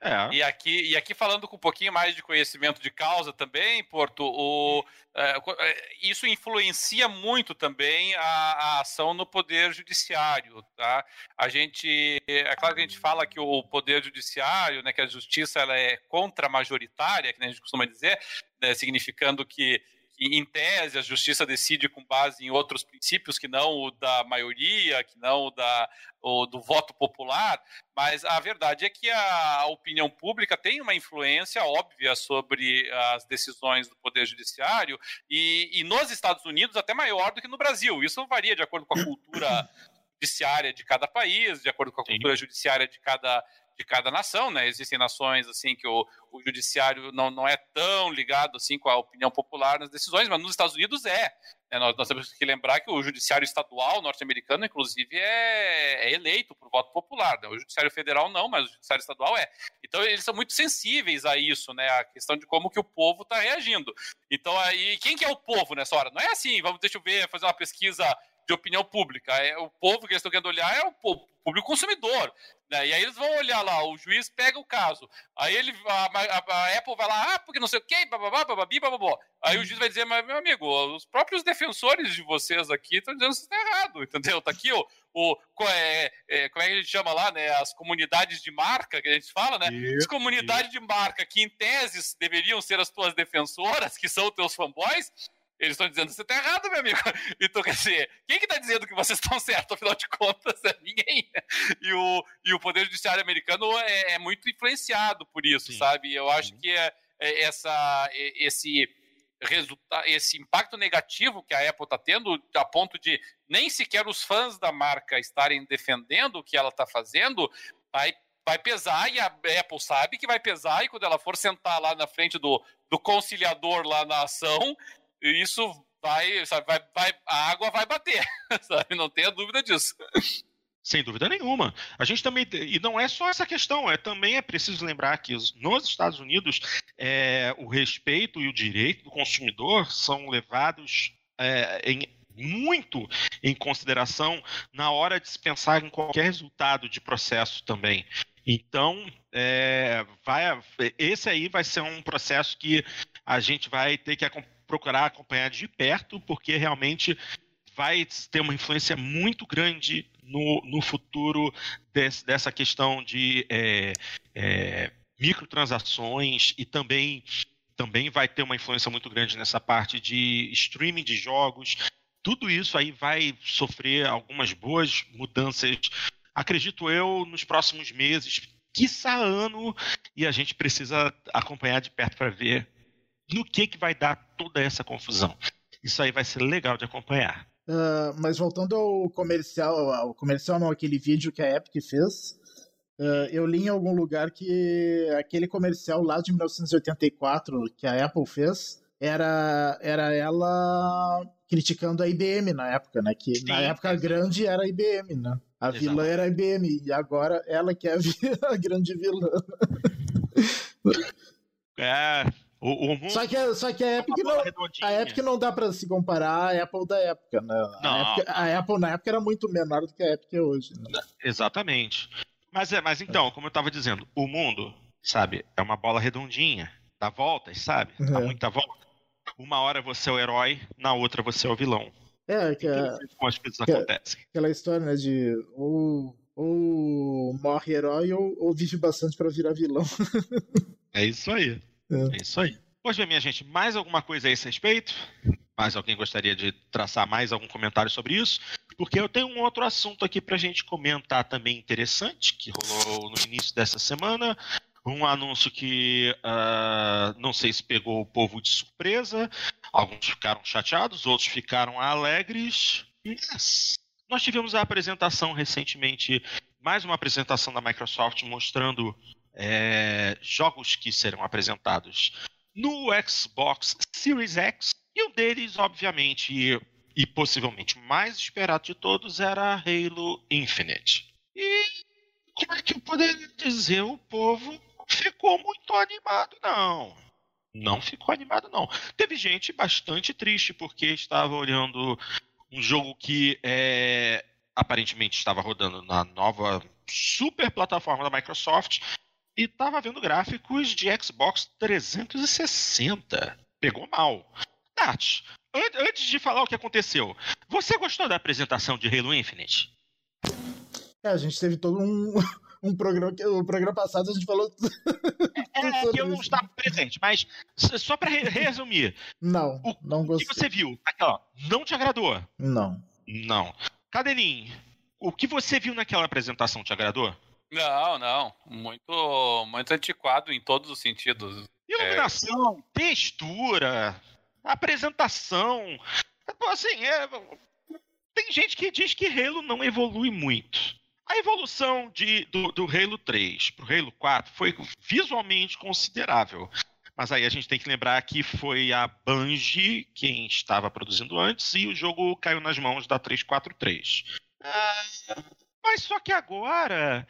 [SPEAKER 2] É. E, aqui, e aqui falando com um pouquinho mais de conhecimento de causa também, Porto, o, é, é, isso influencia muito também a, a, ação no poder judiciário. Tá? A gente, é claro que a gente fala que o poder judiciário, né, que a justiça ela é contra-majoritária, que a gente costuma dizer, né, significando que em tese, a justiça decide com base em outros princípios que não o da maioria, que não o, da, o do voto popular, mas a verdade é que a opinião pública tem uma influência óbvia sobre as decisões do Poder Judiciário e, e nos Estados Unidos até maior do que no Brasil. Isso varia de acordo com a cultura judiciária de cada país, de acordo com a cultura Sim. judiciária de cada de cada nação, né? Existem nações assim que o, o judiciário não, não é tão ligado assim com a opinião popular nas decisões, mas nos Estados Unidos é. é nós, nós, temos que lembrar que o judiciário estadual norte-americano, inclusive, é, é, eleito por voto popular. Né? O judiciário federal não, mas o judiciário estadual é. Então eles são muito sensíveis a isso, né? A questão de como que o povo está reagindo. Então aí quem que é o povo nessa hora? Não é assim, vamos deixa eu ver, fazer uma pesquisa de opinião pública. É o povo que eles estão querendo olhar é o público consumidor. Né? E aí eles vão olhar lá, o juiz pega o caso. Aí ele, a, a, a Apple vai lá, ah, porque não sei o quê, bababá, bababi, bababó. Aí o juiz vai dizer, mas meu amigo, os próprios defensores de vocês aqui estão dizendo que isso está errado, entendeu? Tá aqui o, o é, é, como é que a gente chama lá, né? As comunidades de marca que a gente fala, né? As comunidades de marca que em teses deveriam ser as tuas defensoras, que são teus fanboys, eles estão dizendo que você está errado, meu amigo. (laughs) Então, quer dizer, quem que está dizendo que vocês estão certos? Afinal de contas, é ninguém. E o, e o Poder Judiciário americano é, é muito influenciado por isso, Sim. sabe? Eu acho que é, é essa, esse, resulta esse impacto negativo que a Apple está tendo, a ponto de nem sequer os fãs da marca estarem defendendo o que ela está fazendo, vai, vai pesar, e a Apple sabe que vai pesar, e quando ela for sentar lá na frente do, do conciliador lá na ação, isso vai, sabe, vai, vai, a água vai bater, (laughs) sabe? Não tenha dúvida disso.
[SPEAKER 1] Sem dúvida nenhuma. A gente também. E não é só essa questão, é também é preciso lembrar que nos Estados Unidos é, o respeito e o direito do consumidor são levados é, em, muito em consideração na hora de se pensar em qualquer resultado de processo também. Então, é, vai, esse aí vai ser um processo que a gente vai ter que acompanhar procurar acompanhar de perto, porque realmente vai ter uma influência muito grande no, no futuro desse, dessa questão de é, é, microtransações e também, também vai ter uma influência muito grande nessa parte de streaming de jogos. Tudo isso aí vai sofrer algumas boas mudanças, acredito eu, nos próximos meses, quiçá ano, e a gente precisa acompanhar de perto para ver no que, que vai dar toda essa confusão. Isso aí vai ser legal de acompanhar.
[SPEAKER 3] Uh, mas voltando ao comercial, ao comercial não, aquele vídeo que a Epic fez, uh, eu li em algum lugar que aquele comercial lá de 1984 que a Apple fez era, era ela criticando a IBM na época, né? Que Sim. na época a grande era a IBM, né? A Exato. vilã era a IBM e agora ela que é a, (laughs) a grande vilã.
[SPEAKER 1] É, o, o
[SPEAKER 3] só, que, só que a Epic, não, a Epic não dá pra se comparar à Apple da época, né? Não. A, Epic, a Apple na época era muito menor do que a Epic é hoje. Né?
[SPEAKER 1] Exatamente. Mas, é, mas então, como eu tava dizendo, o mundo, sabe, é uma bola redondinha, dá voltas, sabe? Dá é. muita volta. Uma hora você é o herói, na outra você é o vilão.
[SPEAKER 3] É, que é,
[SPEAKER 1] como as coisas acontecem.
[SPEAKER 3] Aquela história, né, de ou, ou morre herói ou, ou vive bastante para virar vilão. (laughs)
[SPEAKER 1] é isso aí. É. é isso aí. Pois bem, minha gente, mais alguma coisa a esse respeito? Mais alguém gostaria de traçar mais algum comentário sobre isso? Porque eu tenho um outro assunto aqui para a gente comentar também interessante, que rolou no início dessa semana. Um anúncio que uh, não sei se pegou o povo de surpresa. Alguns ficaram chateados, outros ficaram alegres. Yes. Nós tivemos a apresentação recentemente, mais uma apresentação da Microsoft mostrando é, jogos que serão apresentados no Xbox Series X. E um deles, obviamente, e, e possivelmente mais esperado de todos, era Halo Infinite. E como é que eu poderia dizer? O povo ficou muito animado, não. não ficou animado, não. Teve gente bastante triste porque estava olhando um jogo que é, aparentemente estava rodando na nova super plataforma da Microsoft e estava vendo gráficos de Xbox 360. Pegou mal. Nath, antes de falar o que aconteceu, você gostou da apresentação de Halo Infinite?
[SPEAKER 3] É, a gente teve todo um, (laughs) um programa que o programa passado a gente falou
[SPEAKER 1] é, é que eu não estava presente, mas só para resumir.
[SPEAKER 3] Não,
[SPEAKER 1] o,
[SPEAKER 3] não gostei.
[SPEAKER 1] O que você viu? Aqui, ó, não te agradou?
[SPEAKER 3] Não.
[SPEAKER 1] Não. Cadelinho, o que você viu naquela apresentação te agradou?
[SPEAKER 2] Não, não. Muito, muito antiquado em todos os sentidos.
[SPEAKER 1] Iluminação, é... textura, apresentação. Assim, é... tem gente que diz que Halo não evolui muito. A evolução de, do, do Halo 3 para o Halo 4 foi visualmente considerável. Mas aí a gente tem que lembrar que foi a Bungie quem estava produzindo antes e o jogo caiu nas mãos da 343. Ah, mas só que agora.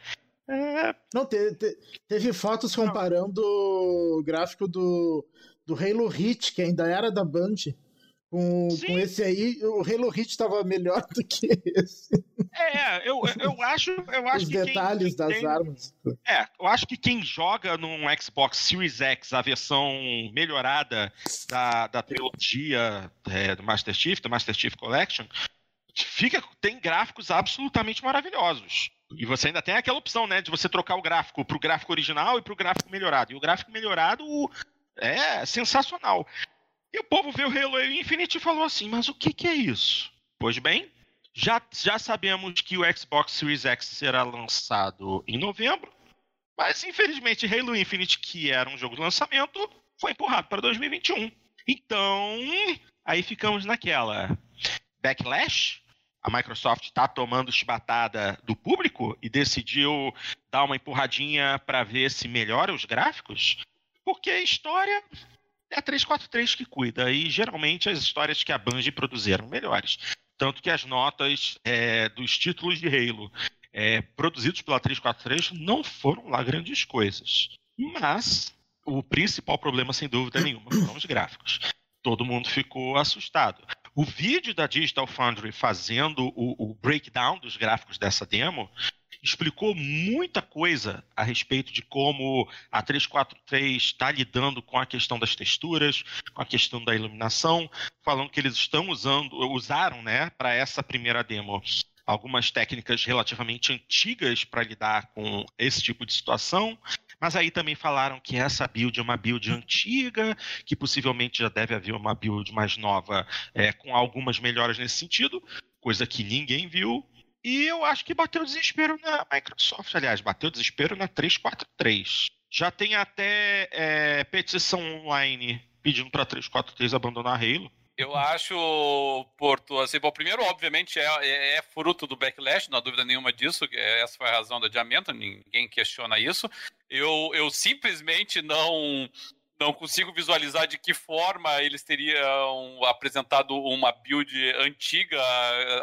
[SPEAKER 1] É...
[SPEAKER 3] Não, te, te, teve fotos comparando o gráfico do, do Halo Hit, que ainda era da Bungie com, com esse aí, o Halo Hit estava melhor do que esse.
[SPEAKER 1] É, eu, eu acho, eu acho
[SPEAKER 3] Os detalhes das
[SPEAKER 1] tem,
[SPEAKER 3] armas.
[SPEAKER 1] É, eu acho que quem joga num Xbox Series X a versão melhorada da, da trilogia é, do Master Chief, do Master Chief Collection, fica, tem gráficos absolutamente maravilhosos. E você ainda tem aquela opção, né, de você trocar o gráfico para o gráfico original e para o gráfico melhorado. E o gráfico melhorado é sensacional. E o povo viu o Halo Infinite e falou assim: mas o que, que é isso? Pois bem, já, já sabemos que o Xbox Series X será lançado em novembro, mas infelizmente Halo Infinite, que era um jogo de lançamento, foi empurrado para 2021. Então, aí ficamos naquela. Backlash? A Microsoft está tomando chibatada do público e decidiu dar uma empurradinha para ver se melhora os gráficos? Porque a história é a 343 que cuida, e geralmente as histórias que a Bungie produziram melhores. Tanto que as notas é, dos títulos de Halo é, produzidos pela 343 não foram lá grandes coisas. Mas o principal problema, sem dúvida nenhuma, foram os gráficos. Todo mundo ficou assustado. O vídeo da Digital Foundry fazendo o, o breakdown dos gráficos dessa demo explicou muita coisa a respeito de como a 343 está lidando com a questão das texturas, com a questão da iluminação, falando que eles estão usando, usaram, né, para essa primeira demo algumas técnicas relativamente antigas para lidar com esse tipo de situação. Mas aí também falaram que essa build é uma build antiga, que possivelmente já deve haver uma build mais nova é, com algumas melhoras nesse sentido, coisa que ninguém viu. E eu acho que bateu desespero na Microsoft, aliás, bateu desespero na 343. Já tem até é, petição online pedindo para 343 abandonar Halo.
[SPEAKER 2] Eu acho, Porto, assim, bom, primeiro, obviamente, é, é, é, fruto do backlash, não há dúvida nenhuma disso, essa foi a razão do adiamento, ninguém questiona isso. Eu, eu simplesmente não não consigo visualizar de que forma eles teriam apresentado uma build antiga,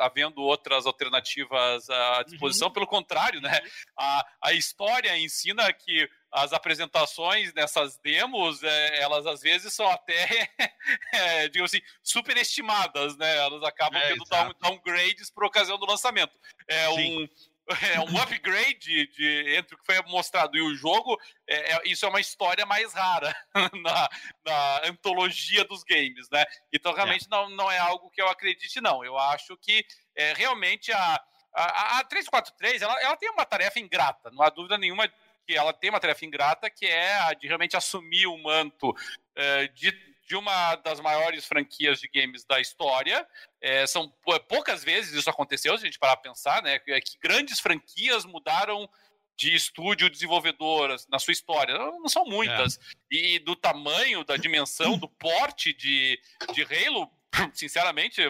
[SPEAKER 2] havendo outras alternativas à disposição. Uhum. Pelo contrário, né? A, a história ensina que as apresentações nessas demos, é, elas às vezes são até, (laughs) é, digamos assim, superestimadas, né? Elas acabam é, tendo down, downgrades por ocasião do lançamento. É Sim. um (laughs) é um upgrade de, de, entre o que foi mostrado e o jogo. É, é, isso é uma história mais rara (laughs) na, na, antologia dos games, né? Então, realmente, é. não, não é algo que eu acredite, não. Eu acho que é, realmente a, a, a 343 ela, ela tem uma tarefa ingrata, não há dúvida nenhuma que ela tem uma tarefa ingrata, que é a de realmente assumir o manto é, de de uma das maiores franquias de games da história. É, são poucas vezes isso aconteceu, se a gente parar para pensar, né? Que, que grandes franquias mudaram de estúdio desenvolvedoras na sua história. Não são muitas. É. E do tamanho, da dimensão, do porte de, de Halo, (clears throat) sinceramente,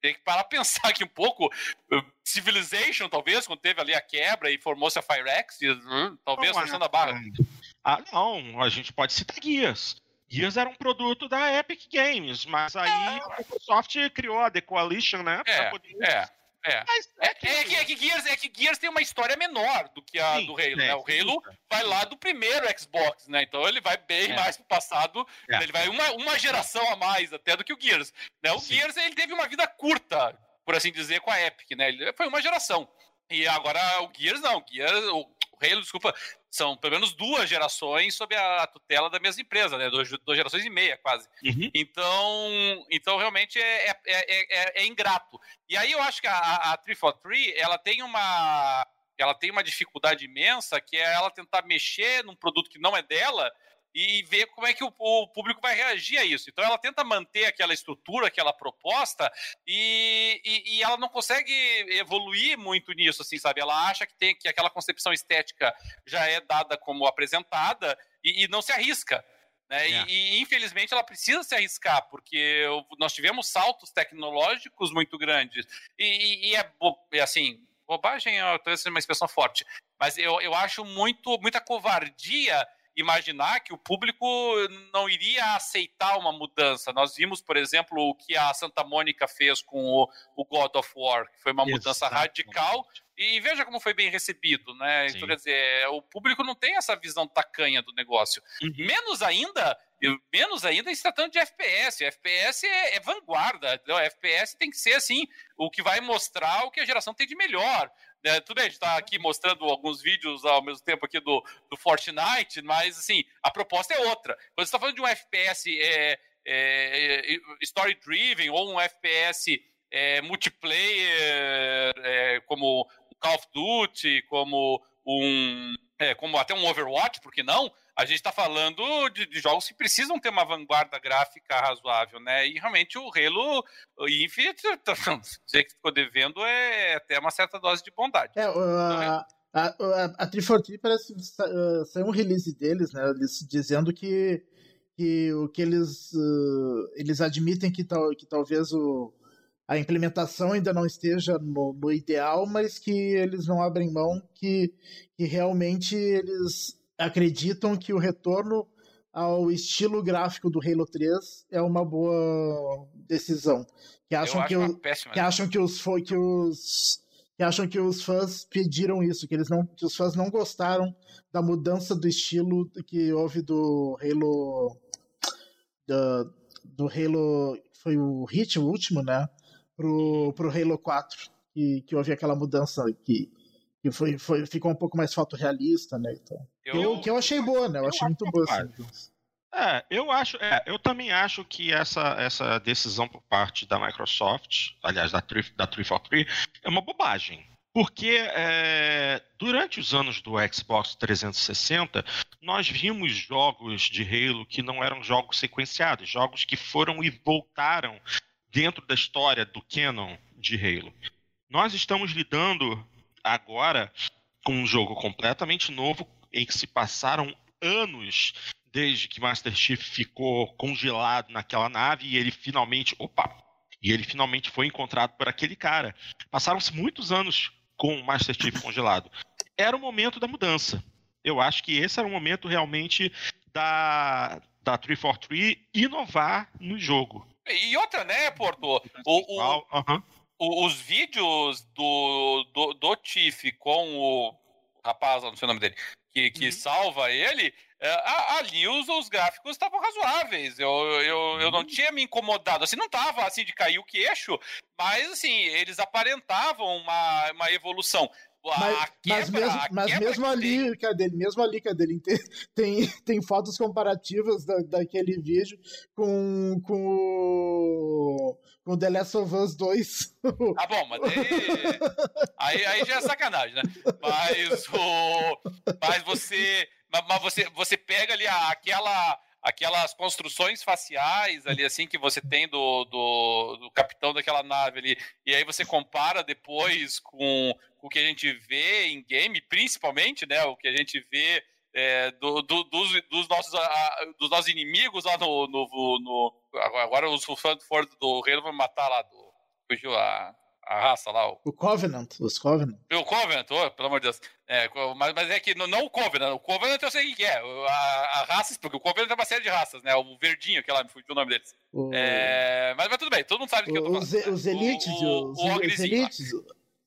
[SPEAKER 2] tem que parar a pensar aqui um pouco. Civilization, talvez, quando teve ali a quebra e formou-se a Firex, hum, talvez forçando a barra.
[SPEAKER 1] Ah, não, a gente pode citar guias. Gears era um produto da Epic Games, mas aí a Microsoft criou a The Coalition, né?
[SPEAKER 2] É, poder... é. É. Mas é, é, que, é, que, é, que Gears, é que Gears tem uma história menor do que a Sim, do Halo, é, né? O Halo vai lá do primeiro Xbox, né? Então ele vai bem é. mais pro passado, é. ele vai uma, uma geração a mais até do que o Gears. Né? O Sim. Gears ele teve uma vida curta, por assim dizer, com a Epic, né? Ele foi uma geração. E agora o Gears não, o Gears, o Halo, desculpa, são pelo menos duas gerações sob a tutela da mesma empresa, né? Duas, duas gerações e meia, quase. Uhum. Então, então, realmente é, é, é, é, ingrato. E aí eu acho que a, a 343, ela tem uma ela tem uma dificuldade imensa, que é ela tentar mexer num produto que não é dela e ver como é que o, o, público vai reagir a isso. Então ela tenta manter aquela estrutura, aquela proposta, e, e, e, ela não consegue evoluir muito nisso, assim, sabe? Ela acha que tem que aquela concepção estética já é dada como apresentada e, e não se arrisca. Né? É. E, infelizmente ela precisa se arriscar, porque nós tivemos saltos tecnológicos muito grandes. E, é assim, bobagem é talvez seja uma expressão forte, mas eu, eu acho muito muita covardia imaginar que o público não iria aceitar uma mudança. Nós vimos, por exemplo, o que a Santa Mônica fez com o, o God of War, que foi uma Exatamente. mudança radical. E veja como foi bem recebido, né? Sim. Então, quer dizer, o público não tem essa visão tacanha do negócio. Uhum. Menos ainda, menos ainda se tratando de FPS. FPS é, é vanguarda. Entendeu? FPS tem que ser assim, o que vai mostrar o que a geração tem de melhor. É, tudo bem, a gente está aqui mostrando alguns vídeos ao mesmo tempo aqui do, do Fortnite, mas assim, a proposta é outra. Quando você está falando de um FPS é, é, é story-driven ou um FPS é, multiplayer, é, como Call of Duty, como um como até um Overwatch, por que não? A gente está falando de, de, jogos que precisam ter uma vanguarda gráfica razoável, né? E realmente o Halo Infinite, (laughs) você que ficou devendo, é até uma certa dose de bondade.
[SPEAKER 3] É, uh, a, a, a, a 343 parece uh, saiu um release deles, né? Eles dizendo que, que o que eles, uh, eles admitem que, tal, que talvez o a implementação ainda não esteja no, no, ideal, mas que eles não abrem mão, que, que realmente eles acreditam que o retorno ao estilo gráfico do Halo 3 é uma boa decisão. Que acham, que, o, que, acham que os que os que acham que os fãs pediram isso, que eles não que os fãs não gostaram da mudança do estilo que houve do Halo do, do Halo foi o Hit o último, né? pro, pro Halo 4, que, que houve aquela mudança que, que foi, foi, ficou um pouco mais fotorrealista, né? Então, eu, eu, que eu achei boa, né? Eu, eu achei muito boa. Assim,
[SPEAKER 1] é, eu acho, é, eu também acho que essa, essa decisão por parte da Microsoft, aliás, da, da 343, é uma bobagem. Porque é, durante os anos do Xbox 360, nós vimos jogos de Halo que não eram jogos sequenciados, jogos que foram e voltaram dentro da história do canon de Halo. Nós estamos lidando agora com um jogo completamente novo em que se passaram anos desde que Master Chief ficou congelado naquela nave e ele finalmente, opa, e ele finalmente foi encontrado por aquele cara. Passaram-se muitos anos com o Master Chief (laughs) congelado. Era o momento da mudança. Eu acho que esse era o momento realmente da da 343 inovar no jogo.
[SPEAKER 2] E outra, né, Porto? O, o, uhum. Os vídeos do, do, do Tiff com o rapaz, não sei o nome dele, que, que uhum. salva ele, é, ali os, os gráficos estavam razoáveis. Eu, eu, eu não uhum. tinha me incomodado. Assim, não tava assim de cair o queixo, mas assim, eles aparentavam uma, uma evolução.
[SPEAKER 3] Mas, mas mesmo, mas mesmo ali, tem... dele mesmo ali, dele tem, tem, tem fotos comparativas da, daquele vídeo com, com o com The Last of Us 2.
[SPEAKER 2] Ah, bom, mas aí, aí já é sacanagem, né? Mas o. Mas você. Mas você, você pega ali aquela aquelas construções faciais ali assim que você tem do, do, do, capitão daquela nave ali e aí você compara depois com, com, o que a gente vê em game principalmente né o que a gente vê é, do, do, dos, dos, nossos, dos nossos inimigos lá no, no, no agora os fãs do, do Reino vão matar lá do fugiu a, a raça lá. O,
[SPEAKER 3] o Covenant, os Covenant.
[SPEAKER 2] O Covenant, oh, pelo amor de Deus. É, mas, mas, é que não, não, o Covenant. O Covenant eu sei o que é. A, a raça, porque o Covenant é uma série de raças, né? O verdinho, que lá, me fugiu o nome deles. O... É, mas, mas, tudo bem, todo mundo sabe do que eu tô falando.
[SPEAKER 3] Os, os elites, o, os, os, elites,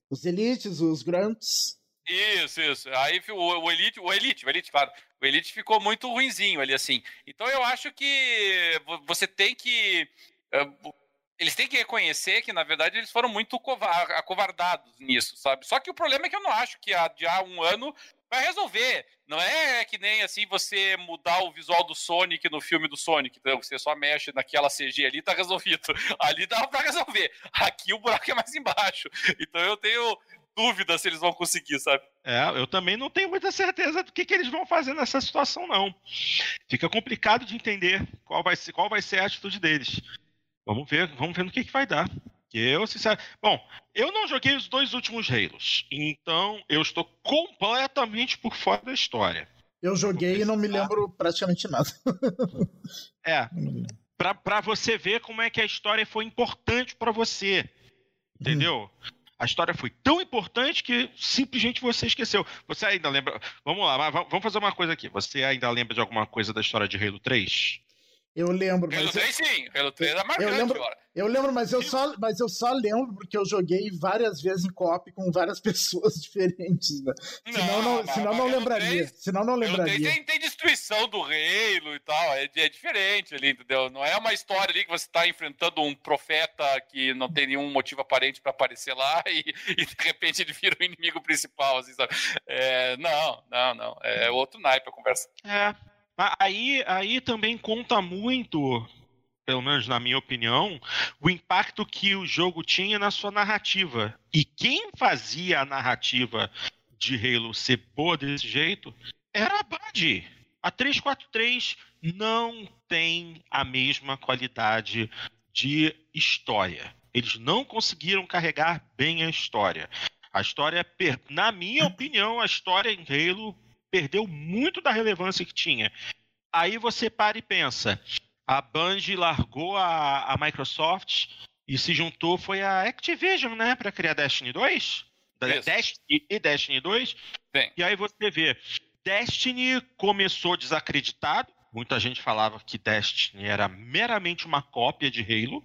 [SPEAKER 3] os elites, os grunts.
[SPEAKER 2] Isso, isso. Aí o, o, Elite, o Elite, o Elite, claro. O Elite ficou muito ruinzinho ali, assim. Então eu acho que você tem que. Eles têm que reconhecer que, na verdade, eles foram muito acovardados nisso, sabe? Só que o problema é que eu não acho que adiar um ano vai resolver. Não é que nem assim você mudar o visual do Sonic no filme do Sonic, então você só mexe naquela CG ali tá resolvido. (laughs) Ali dá para resolver. Aqui o buraco é mais embaixo. Então eu tenho dúvida se eles vão conseguir, sabe?
[SPEAKER 1] É, eu também não tenho muita certeza do que, que eles vão fazer nessa situação, não. Fica complicado de entender qual vai ser, qual vai ser a atitude deles. Vamos ver, vamos ver no que, que vai dar. Eu, sinceramente. Bom, eu não joguei os dois últimos Halos, então eu estou completamente por fora da história.
[SPEAKER 3] Eu joguei e não me lembro praticamente nada. (laughs)
[SPEAKER 1] é. Para você ver como é que a história foi importante para você. Entendeu? Hum. A história foi tão importante que simplesmente você esqueceu. Você ainda lembra. Vamos lá, vamos fazer uma coisa aqui. Você ainda lembra de alguma coisa da história de Halo 3?
[SPEAKER 3] Eu lembro.
[SPEAKER 2] Halo 3 eu... sim, Halo 3 é marcante
[SPEAKER 3] eu lembro, agora. Eu lembro, mas eu, só, mas eu só lembro porque eu joguei várias vezes em co com várias (laughs) pessoas diferentes. Né? Senão não, não, senão não lembraria. 3, senão não lembraria.
[SPEAKER 2] Tem, tem, destruição do Halo e tal, é, é, diferente ali, entendeu? Não é uma história ali que você está enfrentando um profeta que não tem nenhum motivo aparente para aparecer lá (laughs) e, e, de repente ele vira o inimigo principal, assim, sabe? É, não, não, não. É outro naipe a conversa.
[SPEAKER 1] É, Aí, aí também conta muito, pelo menos na minha opinião, o impacto que o jogo tinha na sua narrativa. E quem fazia a narrativa de Halo ser boa desse jeito era a Band. A 343 não tem a mesma qualidade de história. Eles não conseguiram carregar bem a história. A história, na minha opinião, a história em Halo perdeu muito da relevância que tinha. Aí você para e pensa, a Band largou a, a Microsoft e se juntou foi a Activision, né, para criar Destiny 2? Destiny e Destiny 2. Sim. E aí você vê, Destiny começou desacreditado. Muita gente falava que Destiny era meramente uma cópia de Halo.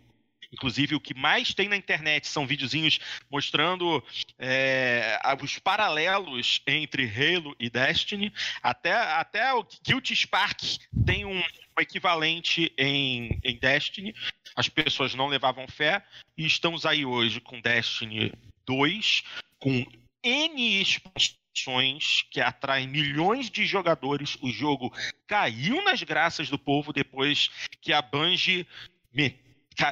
[SPEAKER 1] Inclusive, o que mais tem na internet são videozinhos mostrando é, os paralelos entre Halo e Destiny. Até, até o Guilty Spark tem um equivalente em, em Destiny. As pessoas não levavam fé. E estamos aí hoje com Destiny 2, com N expansões que atraem milhões de jogadores. O jogo caiu nas graças do povo depois que a Bungie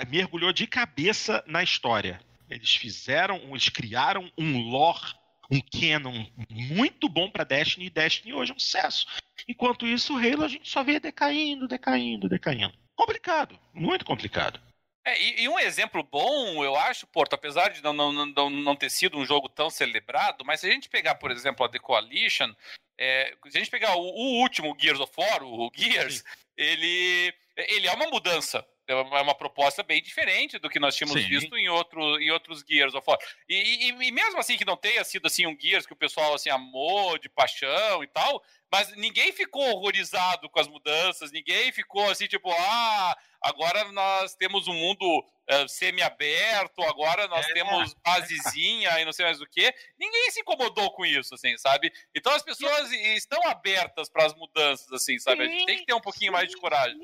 [SPEAKER 1] mergulhou de cabeça na história. Eles fizeram, eles criaram um lore, um canon muito bom para Destiny e Destiny hoje é um sucesso. Enquanto isso, o Halo a gente só vê decaindo, decaindo, decaindo. Complicado, muito complicado.
[SPEAKER 2] É, e, e, um exemplo bom, eu acho, Porto, apesar de não, não, não, não ter sido um jogo tão celebrado, mas se a gente pegar, por exemplo, a The Coalition, é, se a gente pegar o, o, último Gears of War, o Gears, ele, ele é uma mudança é, é uma proposta bem diferente do que nós tínhamos Sim. visto em, outro, em outros Gears of War. E, e, e, mesmo assim que não tenha sido assim um Gears que o pessoal assim amou de paixão e tal, mas ninguém ficou horrorizado com as mudanças, ninguém ficou assim tipo, ah, agora nós temos um mundo uh, semi-aberto, agora nós é. temos basezinha e não sei mais o que. Ninguém se incomodou com isso, assim, sabe? Então as pessoas estão abertas para as mudanças, assim, sabe? A gente tem que ter um pouquinho mais de coragem.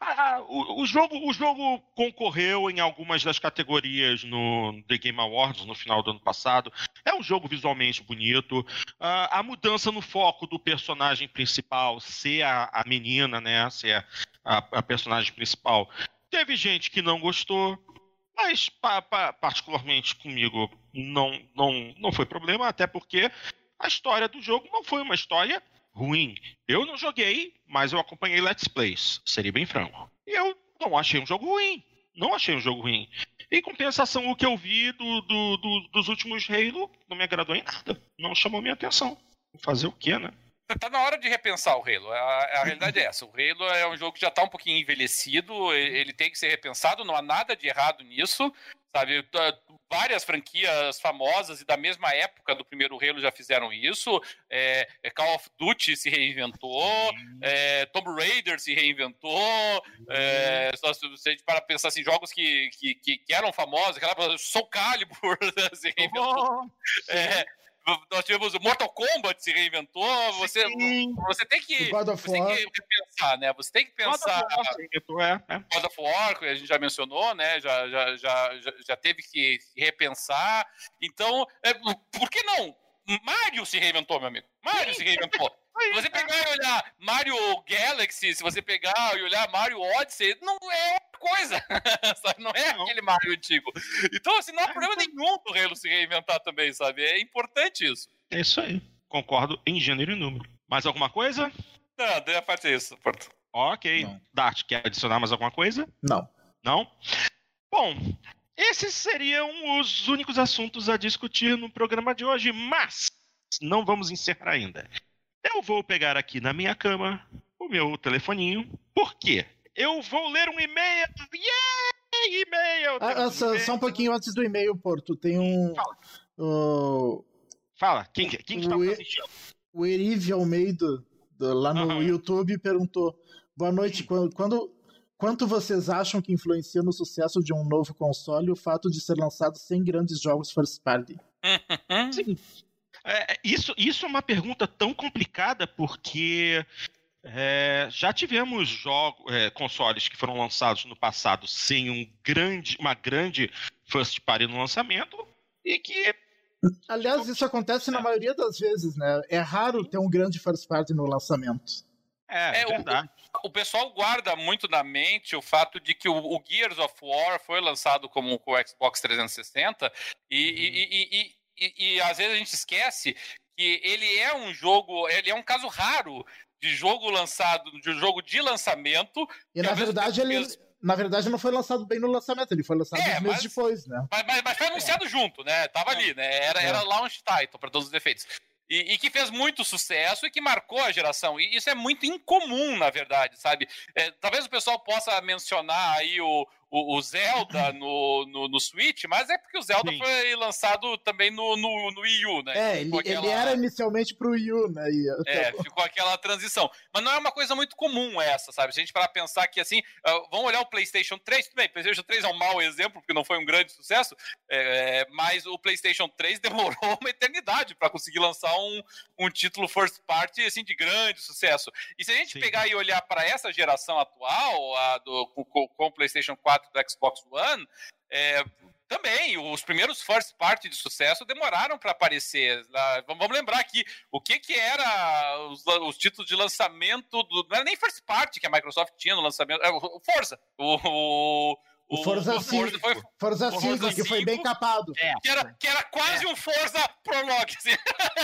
[SPEAKER 1] Ah, ah, o, o, jogo, o jogo concorreu em algumas das categorias no The Game Awards no final do ano passado. É um jogo visualmente bonito. Uh, a mudança no foco do personagem principal ser a, a menina, né? Ser a, a personagem principal Teve gente que não gostou, mas pa, pa, particularmente comigo não, não, não foi problema, até porque a história do jogo não foi uma história ruim. Eu não joguei, mas eu acompanhei Let's Plays, seria bem franco. E eu não achei um jogo ruim. Não achei um jogo ruim. Em compensação, o que eu vi do, do, do, dos últimos Halo não me agradou em nada. Não chamou minha atenção. Fazer o quê, né?
[SPEAKER 2] Tá na hora de repensar o Halo. A, a realidade é essa. O Halo é um jogo que já está um pouquinho envelhecido, ele, tem que ser repensado, não há nada de errado nisso. sabe? Várias franquias famosas e da mesma época do primeiro Halo já fizeram isso. É, é Call of Duty se reinventou, é, Tomb Raider se reinventou. É, se você para pensar assim, jogos que, que, que, eram famosos, aquela Soul Calibur (laughs) se reinventou. Oh, é, nós tivemos o Mortal Kombat se reinventou. Você, você tem que, você tem que pensar, né? Você tem que pensar. God of War, é, é. God of War, que a gente já mencionou, né? Já, já, já, já teve que repensar. Então, é, por que não? Mario se reinventou, meu amigo. Mario se reinventou. (laughs) Se você pegar e olhar Mario Galaxy, se você pegar e olhar Mario Odyssey, não é outra coisa. (laughs) não é não. aquele Mario antigo. Então, assim, não há problema nenhum do Halo se reinventar também, sabe? É importante isso.
[SPEAKER 1] É isso aí. Concordo em gênero e número. Mais alguma coisa?
[SPEAKER 2] Não, da parte é isso, Porto.
[SPEAKER 1] Ok. Não. Dart, quer adicionar mais alguma coisa?
[SPEAKER 3] Não.
[SPEAKER 1] Não? Bom, esses seriam os únicos assuntos a discutir no programa de hoje, mas não vamos encerrar ainda. Eu vou pegar aqui na minha cama o meu telefoninho. Por quê? Eu vou ler um e-mail. Yeah! E-mail!
[SPEAKER 3] Ah, ah, só, só, um pouquinho antes do e-mail, Porto. Tem um.
[SPEAKER 1] Fala.
[SPEAKER 3] Uh,
[SPEAKER 1] Fala. Quem, quem está assistindo?
[SPEAKER 3] O Erive Almeida, lá no uhum. YouTube, perguntou: Boa noite. Quando, quando, quanto vocês acham que influencia no sucesso de um novo console o fato de ser lançado sem grandes jogos first party? (laughs)
[SPEAKER 1] Sim. É, isso, isso é uma pergunta tão complicada porque é, já tivemos jogos, é, consoles que foram lançados no passado sem um grande, uma grande first party no lançamento e que
[SPEAKER 3] Aliás, isso acontece na maioria das vezes, né? É raro ter um grande first party no lançamento.
[SPEAKER 2] É, é, é verdade. O, o, pessoal guarda muito na mente o fato de que o, o Gears of War foi lançado como com o Xbox 360 e, uhum. e, e, e, e às vezes a gente esquece que ele é um jogo, ele é um caso raro de jogo lançado, de jogo de lançamento.
[SPEAKER 3] E na verdade ele. Na verdade, não foi lançado bem no lançamento, ele foi lançado é, meses depois, né?
[SPEAKER 2] Mas, mas, mas foi anunciado é. junto, né? Tava ali, né? Era, era é. launch title para todos os efeitos. E, e, que fez muito sucesso e que marcou a geração. E isso é muito incomum, na verdade, sabe? É, talvez o pessoal possa mencionar aí o, o, o Zelda (laughs) no, no, no, Switch, mas é porque o Zelda Sim. foi lançado também no, no, no Wii U, né?
[SPEAKER 3] É, ele, aquela... ele, era inicialmente pro Wii U, né? E...
[SPEAKER 2] É, ficou aquela transição. Mas não é uma coisa muito comum essa, sabe? Se a gente parar pensar que assim, uh, vamos olhar o PlayStation 3, tudo bem, o PlayStation 3 é um mau exemplo, porque não foi um grande sucesso, é, mas o PlayStation 3 (laughs) demorou uma eternidade para conseguir lançar um, um título first party assim, de grande sucesso. E se a gente Sim. pegar e olhar para essa geração atual, a do, com, com o PlayStation 4 4 do Xbox One, é, também, os primeiros first party de sucesso demoraram para aparecer. Vamos lembrar aqui, o que que era os, os, títulos de lançamento, do, não era nem first party que a Microsoft tinha no lançamento, é, Forza, o, o
[SPEAKER 3] o Forza, o 5, foi, Forza 5, Forza que foi bem capado.
[SPEAKER 2] É. Que, era, que era quase é. um Forza Prologue. Assim.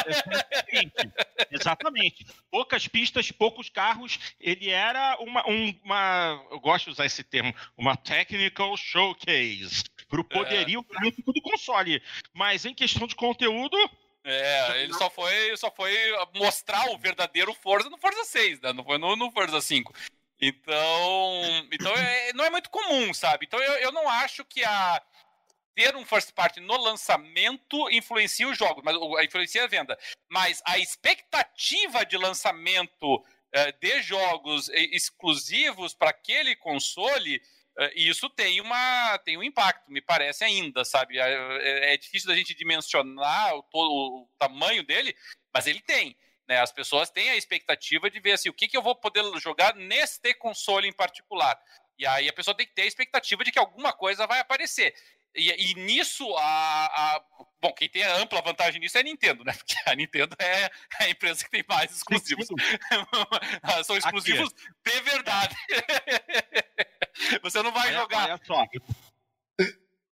[SPEAKER 1] Exatamente. Exatamente. Poucas pistas, poucos carros. Ele era uma, um, uma. Eu gosto de usar esse termo, uma technical showcase. Para o poderio é. do console. Mas em questão de conteúdo,
[SPEAKER 2] é, ele só foi, só foi mostrar o verdadeiro Forza no Forza 6, né? Não foi no, no Forza 5. Então, então é, não é muito comum, sabe? Então eu, eu não acho que a ter um first party no lançamento influencia o jogo, mas influencia a venda. Mas a expectativa de lançamento uh, de jogos exclusivos para aquele console uh, isso tem uma tem um impacto, me parece ainda, sabe? É, é, é difícil da gente dimensionar o, todo, o tamanho dele, mas ele tem. Né? As pessoas têm a expectativa de ver assim, o que, que eu vou poder jogar neste console em particular. E aí a pessoa tem que ter a expectativa de que alguma coisa vai aparecer. E, e nisso, a, a, Bom, quem tem a ampla vantagem nisso é a Nintendo, né? (laughs) Porque a Nintendo é a empresa que tem mais exclusivos. (laughs) São exclusivos Aqui. de verdade. (laughs) Você não vai jogar. Olha só.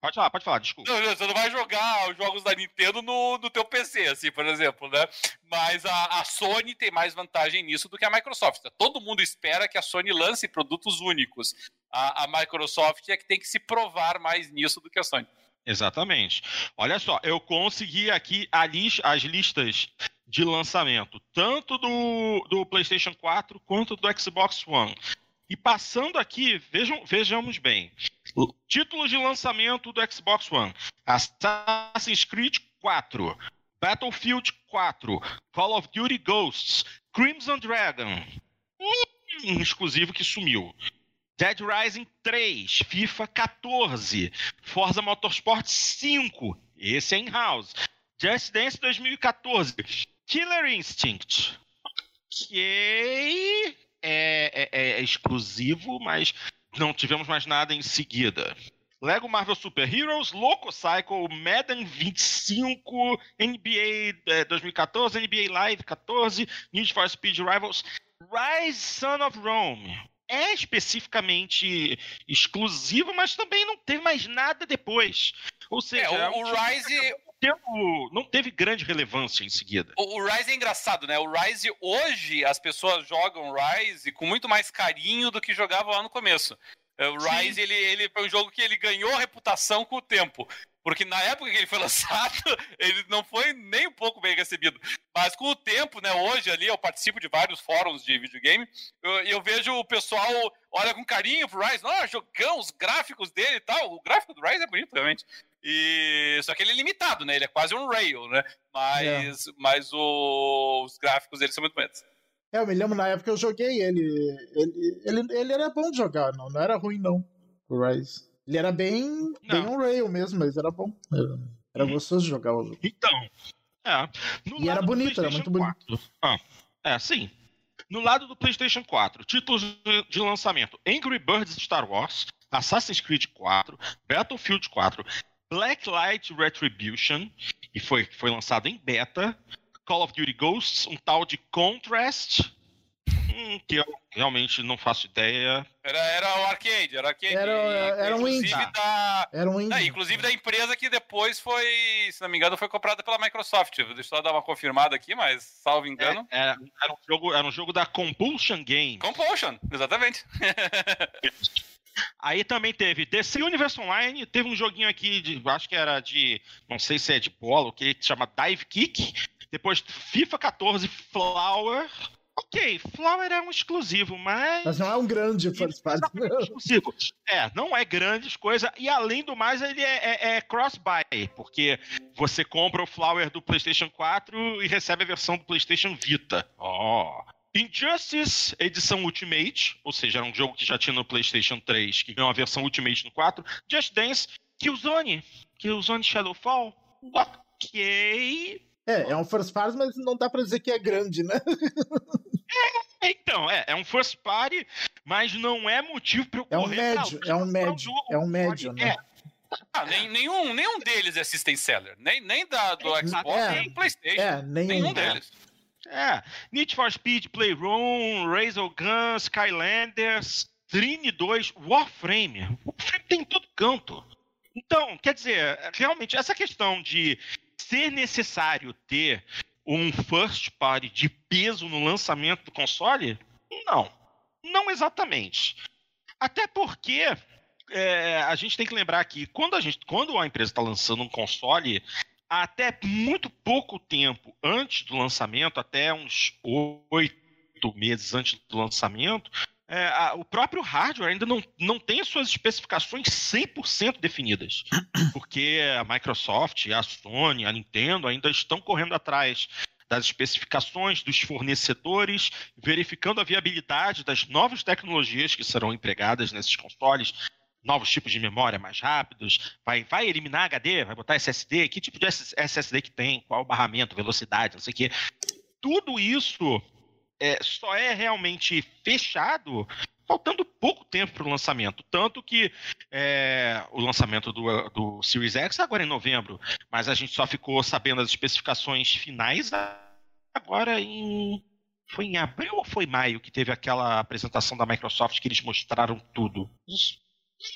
[SPEAKER 1] Pode falar, pode falar, desculpa.
[SPEAKER 2] Não, você não vai jogar os jogos da Nintendo no, no teu PC, assim, por exemplo, né? Mas a, a Sony tem mais vantagem nisso do que a Microsoft. Todo mundo espera que a Sony lance produtos únicos. A, a Microsoft é que tem que se provar mais nisso do que a Sony.
[SPEAKER 1] Exatamente. Olha só, eu consegui aqui li as listas de lançamento, tanto do, do PlayStation 4 quanto do Xbox One. E passando aqui, vejam, vejamos bem. Títulos de lançamento do Xbox One: Assassin's Creed 4, Battlefield 4, Call of Duty Ghosts, Crimson Dragon, um exclusivo que sumiu. Dead Rising 3, FIFA 14, Forza Motorsport 5, esse é in-house. Just Dance 2014, Killer Instinct, que é, é, é exclusivo, mas não tivemos mais nada em seguida. Lego Marvel Super Heroes, Loco Cycle, Madden 25, NBA 2014, NBA Live 14, Need for Speed Rivals, Rise Son of Rome. É especificamente exclusivo, mas também não teve mais nada depois. Ou seja,
[SPEAKER 2] é, o, o Rise
[SPEAKER 1] não teve grande relevância em seguida.
[SPEAKER 2] O, o, Rise é engraçado, né? O Rise hoje as pessoas jogam Rise com muito mais carinho do que jogavam lá no começo. É, o Rise ele, ele foi um jogo que ele ganhou reputação com o tempo. Porque na época que ele foi (laughs) lançado, ele não foi nem um pouco bem recebido. Mas com o tempo, né, hoje ali eu participo de vários fóruns de videogame, eu, eu vejo o pessoal olha com carinho pro Rise, não, jogão, os gráficos dele e tal. O gráfico do Rise é bonito, realmente. E só que ele é limitado, né? Ele é quase um rail, né? Mas, é. mas o, os gráficos dele são muito bonitos.
[SPEAKER 3] É, eu me lembro na época que eu joguei ele. Ele, ele, ele era bom de jogar, não, não era ruim, não. O Rise. Ele era bem, bem um rail mesmo, mas era bom. Era, era hum. gostoso de jogar o jogo.
[SPEAKER 1] Então. É.
[SPEAKER 3] e era bonito, era muito bonito.
[SPEAKER 1] Ah, é, sim. No lado do PlayStation 4, títulos de lançamento: Angry Birds Star Wars, Assassin's Creed 4, Battlefield 4, Blacklight Retribution, e foi, foi lançado em beta, Call of Duty Ghosts, um tal de Contrast, hum, que eu realmente não faço ideia.
[SPEAKER 2] Era, era o arcade, era arcade.
[SPEAKER 3] Era, era um indie.
[SPEAKER 2] Da,
[SPEAKER 3] era um
[SPEAKER 2] indie. É, inclusive da empresa que depois foi, se não me engano, foi comprada pela Microsoft. Deixa eu só dar uma confirmada aqui, mas salvo engano.
[SPEAKER 1] É, era, era, um jogo, era um jogo da Compulsion Game.
[SPEAKER 2] Compulsion, exatamente. (laughs)
[SPEAKER 1] Aí também teve DC Universe Online, teve um joguinho aqui, de, acho que era de, não sei se é de bola, o que chama Dive Kick. Depois FIFA 14 Flower. Ok, Flower é um exclusivo, mas.
[SPEAKER 3] Mas não é um grande party.
[SPEAKER 1] exclusivo. É, não é grandes coisa. E além do mais, ele é, é, é cross-buy, porque você compra o Flower do PlayStation 4 e recebe a versão do PlayStation Vita. Ó. Oh. Injustice edição Ultimate, ou seja, era um jogo que já tinha no PlayStation 3, que ganhou uma versão Ultimate no 4. Just Dance, Killzone, Killzone Shadowfall. Ok.
[SPEAKER 3] É, é um first party, mas não dá pra dizer que é grande, né?
[SPEAKER 1] é, então, é, é um first party, mas não é motivo pra eu
[SPEAKER 3] é um médio, é um médio, é um médio, né? É.
[SPEAKER 2] Ah, nem, nenhum, nenhum deles é system seller. Nem, nem da, do é, Xbox, é, nem do Playstation. É, nenhum, nenhum deles.
[SPEAKER 1] É, Need for Speed Playroom, Razor Guns, Skylanders, Trine 2, Warframe. Warframe tem em todo canto. Então, quer dizer, realmente, essa questão de ser necessário ter um first party de peso no lançamento do console, não. Não exatamente. Até porque é, a gente tem que lembrar que quando a, gente, quando a empresa está lançando um console, até muito pouco tempo antes do lançamento, até uns oito meses antes do lançamento, é, a, o próprio hardware ainda não, não tem as suas especificações 100% definidas. (coughs) Porque a Microsoft, a Sony, a Nintendo ainda estão correndo atrás das especificações dos fornecedores, verificando a viabilidade das novas tecnologias que serão empregadas nesses consoles, novos tipos de memória mais rápidos, vai, vai eliminar HD, vai botar SSD, que tipo de SSD que tem, qual barramento, velocidade, não sei o quê. Tudo isso é, só é realmente fechado faltando pouco tempo para o lançamento. Tanto que é, o lançamento do, do Series X é agora em novembro, mas a gente só ficou sabendo as especificações finais agora em. Foi em abril ou foi maio que teve aquela apresentação da Microsoft que eles mostraram tudo?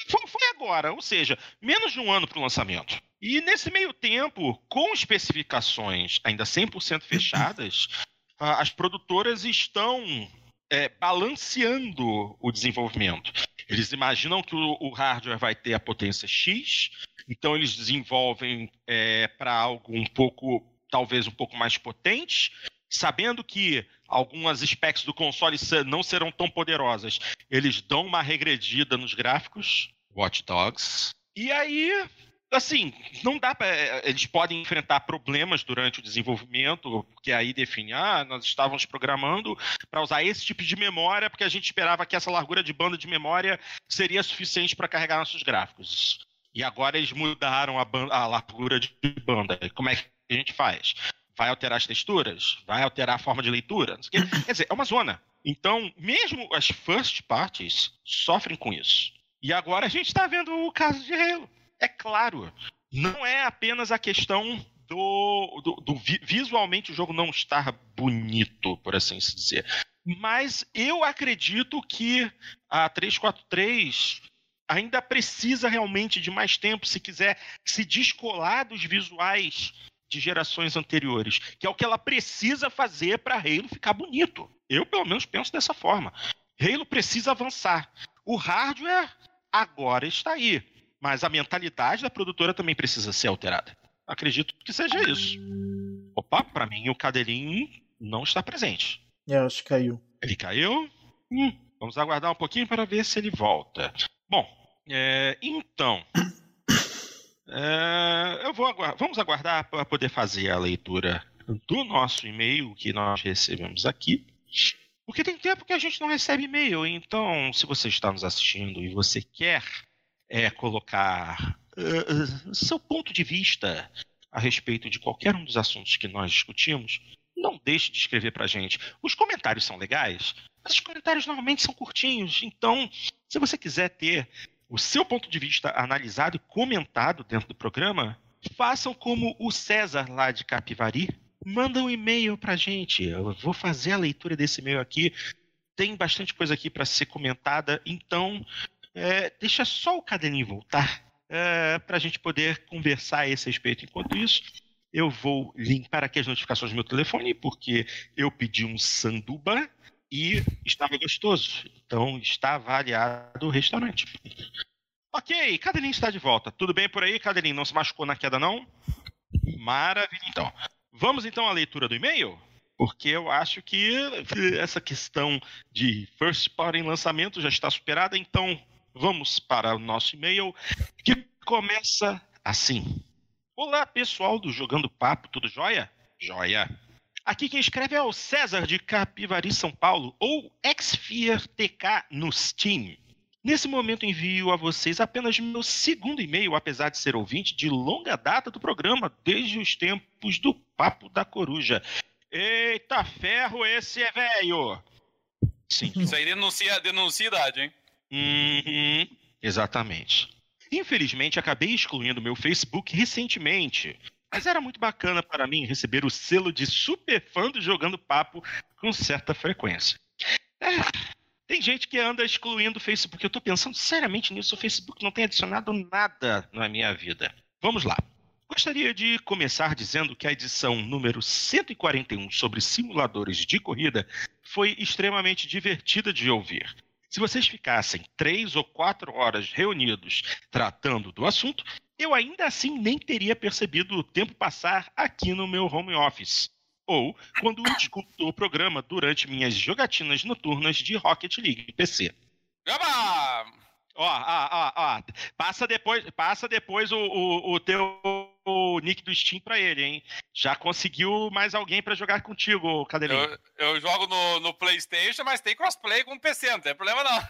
[SPEAKER 1] Foi, foi agora, ou seja, menos de um ano para o lançamento. E nesse meio tempo, com especificações ainda 100% fechadas, (laughs) as produtoras estão é, balanceando o desenvolvimento. Eles imaginam que o, o, hardware vai ter a potência X, então eles desenvolvem é, para algo um pouco, talvez um pouco mais potente, sabendo que algumas specs do console não serão tão poderosas, eles dão uma regredida nos gráficos, Watch Dogs. E aí, assim, não dá para é, eles podem enfrentar problemas durante o desenvolvimento, porque aí define, ah, nós estávamos programando para usar esse tipo de memória, porque a gente esperava que essa largura de banda de memória seria suficiente para carregar nossos gráficos. E agora eles mudaram a, banda, a largura de banda. Como é que a gente faz? Vai alterar as texturas? Vai alterar a forma de leitura? Quer dizer, é uma zona. Então, mesmo as first parties sofrem com isso. E agora a gente está vendo o caso de Halo é claro, não é apenas a questão do, do, do, visualmente o jogo não estar bonito, por assim se dizer. Mas eu acredito que a 343 ainda precisa realmente de mais tempo se quiser se descolar dos visuais de gerações anteriores, que é o que ela precisa fazer para Halo ficar bonito. Eu, pelo menos, penso dessa forma. Halo precisa avançar. O hardware agora está aí mas a mentalidade da produtora também precisa ser alterada. Acredito que seja isso. Opa, para mim o Cadelinho não está presente.
[SPEAKER 3] É, acho que caiu.
[SPEAKER 1] Ele caiu? Hum, vamos aguardar um pouquinho para ver se ele volta. Bom, é, então. É, eu vou aguardar, vamos aguardar para poder fazer a leitura do nosso e-mail que nós recebemos aqui. Porque tem tempo que a gente não recebe e-mail, então se você está nos assistindo e você quer é colocar uh, seu ponto de vista a respeito de qualquer um dos assuntos que nós discutimos, não deixe de escrever para a gente. Os comentários são legais, mas os comentários normalmente são curtinhos. Então, se você quiser ter o seu ponto de vista analisado e comentado dentro do programa, façam como o César lá de Capivari. Manda um e-mail para a gente. Eu vou fazer a leitura desse e-mail aqui. Tem bastante coisa aqui para ser comentada, então é, deixa só o caderninho voltar é, para a gente poder conversar a esse respeito. Enquanto isso, eu vou limpar aqui as notificações do meu telefone, porque eu pedi um sanduba e estava gostoso. Então está avaliado o restaurante. Ok, Cadelinho está de volta. Tudo bem por aí, Cadelinho? Não se machucou na queda, não? Maravilha, então. Vamos então à leitura do e-mail? Porque eu acho que essa questão de first party em lançamento já está superada, então Vamos para o nosso e-mail que começa assim. Olá, pessoal do Jogando Papo, tudo jóia? Jóia. Aqui quem escreve é o César de Capivari, São Paulo, ou TK no Steam. Nesse momento envio a vocês apenas meu segundo e-mail, apesar de ser ouvinte de longa data do programa, desde os tempos do Papo da Coruja. Eita ferro, esse é velho!
[SPEAKER 2] Sim. Isso aí denuncia, denuncia idade, hein?
[SPEAKER 1] Uhum, exatamente. Infelizmente, acabei excluindo meu Facebook recentemente. Mas era muito bacana para mim receber o selo de super fã do Jogando Papo com certa frequência. É, tem gente que anda excluindo o Facebook. Eu estou pensando seriamente nisso. O Facebook não tem adicionado nada na minha vida. Vamos lá. Gostaria de começar dizendo que a edição número 141 sobre simuladores de corrida foi extremamente divertida de ouvir. Se vocês ficassem três ou quatro horas reunidos tratando do assunto, eu ainda assim nem teria percebido o tempo passar aqui no meu home office. Ou quando escuto o programa durante minhas jogatinas noturnas de Rocket League PC.
[SPEAKER 2] Gaba!
[SPEAKER 1] Ó, ó, ó, ó. Passa depois, passa depois o, o, o teu o nick do Steam pra ele, hein? Já conseguiu mais alguém para jogar contigo, Cadelinho?
[SPEAKER 2] Eu, eu jogo no, no, PlayStation, mas tem crossplay com o PC, não tem problema não.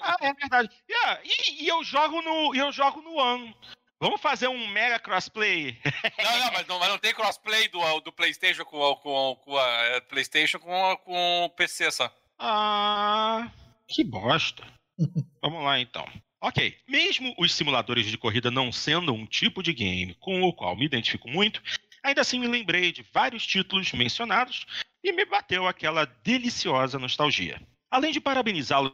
[SPEAKER 1] ah, é verdade. Yeah, e, e, eu jogo no, eu jogo no One. Vamos fazer um mega crossplay? (laughs)
[SPEAKER 2] não, não mas, não, mas não tem crossplay do, do PlayStation com, com, com a é, PlayStation com, com o PC só.
[SPEAKER 1] Ah, que bosta. (laughs) Vamos lá então. Ok, mesmo os simuladores de corrida não sendo um tipo de game com o qual me identifico muito, ainda assim me lembrei de vários títulos mencionados e me bateu aquela deliciosa nostalgia. Além de parabenizá-los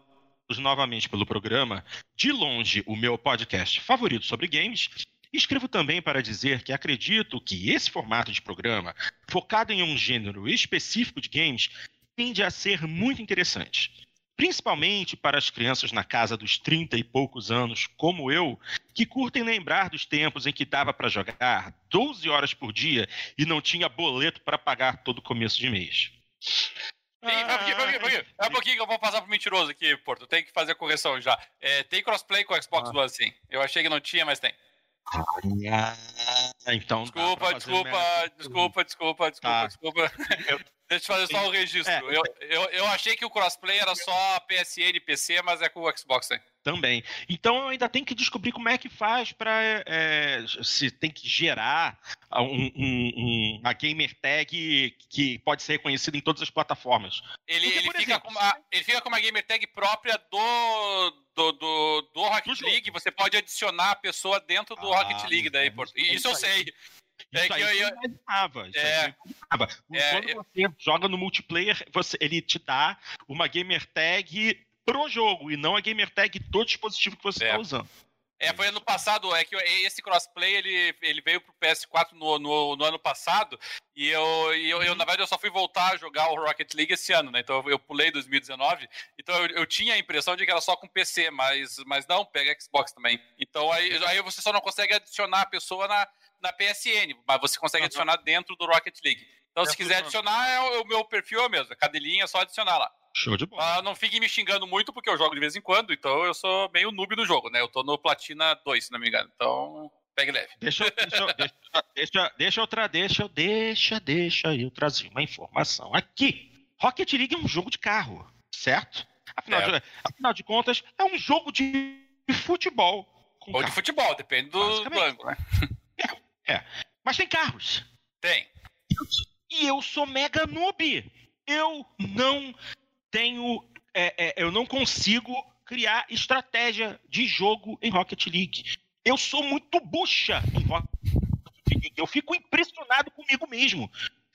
[SPEAKER 1] novamente pelo programa, de longe o meu podcast favorito sobre games, escrevo também para dizer que acredito que esse formato de programa, focado em um gênero específico de games, tende a ser muito interessante. Principalmente para as crianças na casa dos 30 e poucos anos, como eu, que curtem lembrar dos tempos em que dava para jogar 12 horas por dia e não tinha boleto para pagar todo começo de mês.
[SPEAKER 2] Tem, vai um pouquinho, vai pouquinho, vai pouquinho. Vai um pouquinho que eu vou passar pro mentiroso aqui, Porto. Tem que fazer a correção já. É, tem crossplay com o Xbox
[SPEAKER 3] Ah.
[SPEAKER 2] One, sim. Eu achei que não tinha, mas tem.
[SPEAKER 1] Ah, então.
[SPEAKER 2] Desculpa, desculpa,
[SPEAKER 1] merda.
[SPEAKER 2] desculpa, desculpa, desculpa,
[SPEAKER 1] Tá.
[SPEAKER 2] desculpa. (laughs) Deixa eu fazer só o registro.
[SPEAKER 1] É.
[SPEAKER 2] Eu, eu, eu achei que o crossplay era só PSN e PC, mas é com o Xbox, hein?
[SPEAKER 1] Também. Então eu ainda tenho que descobrir como é que faz para se tem que gerar um- um- um- uma gamer tag que pode ser reconhecida em todas as plataformas.
[SPEAKER 2] Ele,
[SPEAKER 1] Porque,
[SPEAKER 2] ele,
[SPEAKER 1] por
[SPEAKER 2] fica
[SPEAKER 1] exemplo,
[SPEAKER 2] com uma, ele fica com uma gamer tag própria do, do, do, do Rocket
[SPEAKER 1] Do.
[SPEAKER 2] League. Você pode adicionar a pessoa dentro do
[SPEAKER 1] Ah,
[SPEAKER 2] Rocket League daí,
[SPEAKER 1] então
[SPEAKER 2] Porto.
[SPEAKER 1] isso-
[SPEAKER 2] eu
[SPEAKER 1] isso
[SPEAKER 2] sei. É
[SPEAKER 1] Isso
[SPEAKER 2] que
[SPEAKER 1] aí
[SPEAKER 2] eu-
[SPEAKER 1] eu,
[SPEAKER 2] eu-
[SPEAKER 1] imaginava. Isso
[SPEAKER 2] É.
[SPEAKER 1] aí eu imaginava.
[SPEAKER 2] É,
[SPEAKER 1] Quando
[SPEAKER 2] eu-
[SPEAKER 1] você joga no multiplayer, você, ele te dá uma gamer tag pro jogo e não a gamer tag do dispositivo que você
[SPEAKER 2] É.
[SPEAKER 1] está usando.
[SPEAKER 2] É, foi ano passado, é que esse crossplay ele, ele veio pro PS4 no, no, no ano passado, e, eu, e eu, eu, na verdade, eu só fui voltar a jogar o Rocket League esse ano, né? Então eu, eu pulei 2019, então eu, eu tinha a impressão de que era só com PC, mas, mas não, pega Xbox também. Então aí, aí você só não consegue adicionar a pessoa na, na PSN, mas você consegue
[SPEAKER 1] Aham.
[SPEAKER 2] adicionar dentro do Rocket League. Então,
[SPEAKER 1] É,
[SPEAKER 2] se quiser adicionar, é o, o meu perfil é o mesmo, a cadelinha é só adicionar lá.
[SPEAKER 1] Show de bola.
[SPEAKER 2] Ah, não fiquem me xingando muito, porque eu jogo de vez em quando, então eu sou meio noob do jogo, né? Eu tô no Platina 2, se não me engano. Então, pegue leve.
[SPEAKER 1] Deixa, eu- (laughs) deixa, deixa, deixa, deixa eu tra, deixa, deixa, deixa eu trazer uma informação aqui. Rocket League é um jogo de carro, certo? Afinal,
[SPEAKER 2] Certo.
[SPEAKER 1] De, afinal de contas, é um jogo de futebol.
[SPEAKER 2] Ou de
[SPEAKER 1] carro.
[SPEAKER 2] futebol, depende do, do ângulo, né? (laughs)
[SPEAKER 1] Mas tem carros.
[SPEAKER 2] Tem.
[SPEAKER 1] E eu sou mega noob. Eu não tenho. é, é, eu não consigo criar estratégia de jogo em Rocket League. Eu sou muito bucha em Rocket League. Eu fico impressionado comigo mesmo.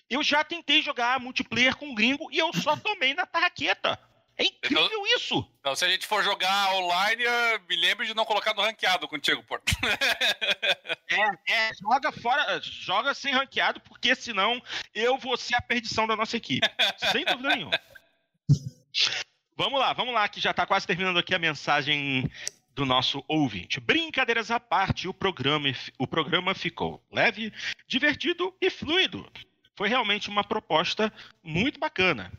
[SPEAKER 1] Eu já tentei jogar multiplayer com gringo e eu só tomei na tarraqueta. É incrível isso.
[SPEAKER 2] Então, se a gente for jogar online, me lembre de não colocar no ranqueado contigo, Porto. (laughs)
[SPEAKER 1] É, é, joga fora, joga sem ranqueado, porque senão eu vou ser a perdição da nossa equipe. sem dúvida nenhuma. Vamos lá, vamos lá, que já está quase terminando aqui a mensagem do nosso ouvinte. Brincadeiras à parte, o programa, o programa ficou leve, divertido e fluido. Foi realmente uma proposta muito bacana.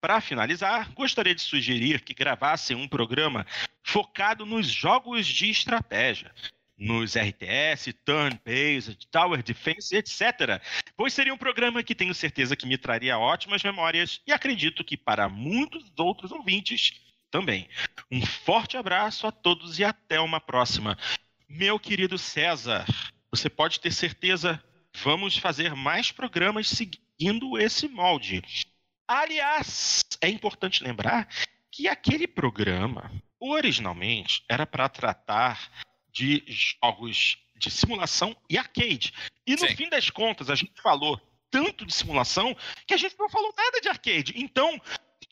[SPEAKER 1] Para finalizar, gostaria de sugerir que gravassem um programa focado nos jogos de estratégia nos RTS, Turn-Based, Tower Defense, etc. Pois seria um programa que tenho certeza que me traria ótimas memórias e acredito que para muitos outros ouvintes também. Um forte abraço a todos e até uma próxima. Meu querido César, você pode ter certeza, vamos fazer mais programas seguindo esse molde. Aliás, é importante lembrar que aquele programa originalmente era para tratar de jogos de simulação e arcade. E no
[SPEAKER 2] Sim.
[SPEAKER 1] fim das contas, a gente falou tanto de simulação que a gente não falou nada de arcade. Então,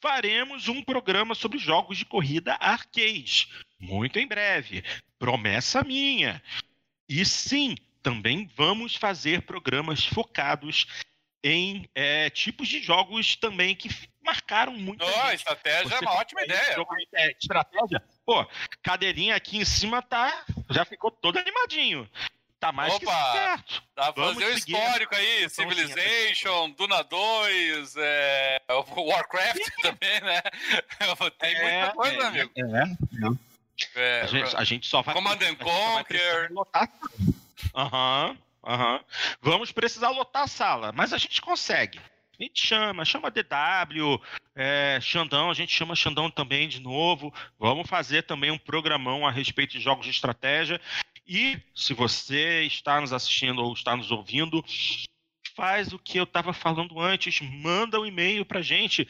[SPEAKER 1] faremos um programa sobre jogos de corrida arcade. Muito em breve. Promessa minha. E sim, também vamos fazer programas focados em é, tipos de jogos também que marcaram muito.
[SPEAKER 2] Oh, estratégia é uma ótima ideia.
[SPEAKER 1] Jogo é, estratégia. Pô, cadeirinha aqui em cima tá. Já ficou todo animadinho. Tá mais que
[SPEAKER 2] Opa!
[SPEAKER 1] certo.
[SPEAKER 2] Dá pra
[SPEAKER 1] Vamos
[SPEAKER 2] fazer
[SPEAKER 1] seguir
[SPEAKER 2] histórico aí, Civilization, Duna 2, é, Warcraft (laughs) também, né? (laughs) Tem muita coisa,
[SPEAKER 1] é,
[SPEAKER 2] amigo.
[SPEAKER 1] É,
[SPEAKER 2] É,
[SPEAKER 1] a, gente, a gente só vai.
[SPEAKER 2] Command and
[SPEAKER 1] gente
[SPEAKER 2] Conquer.
[SPEAKER 1] Aham, aham. Vamos precisar lotar a sala, mas a gente consegue. A gente chama, chama DW, é, Xandão, a gente chama Xandão também de novo. Vamos fazer também um programão a respeito de jogos de estratégia. E se você está nos assistindo ou está nos ouvindo, faz o que eu estava falando antes, manda um e-mail para gente,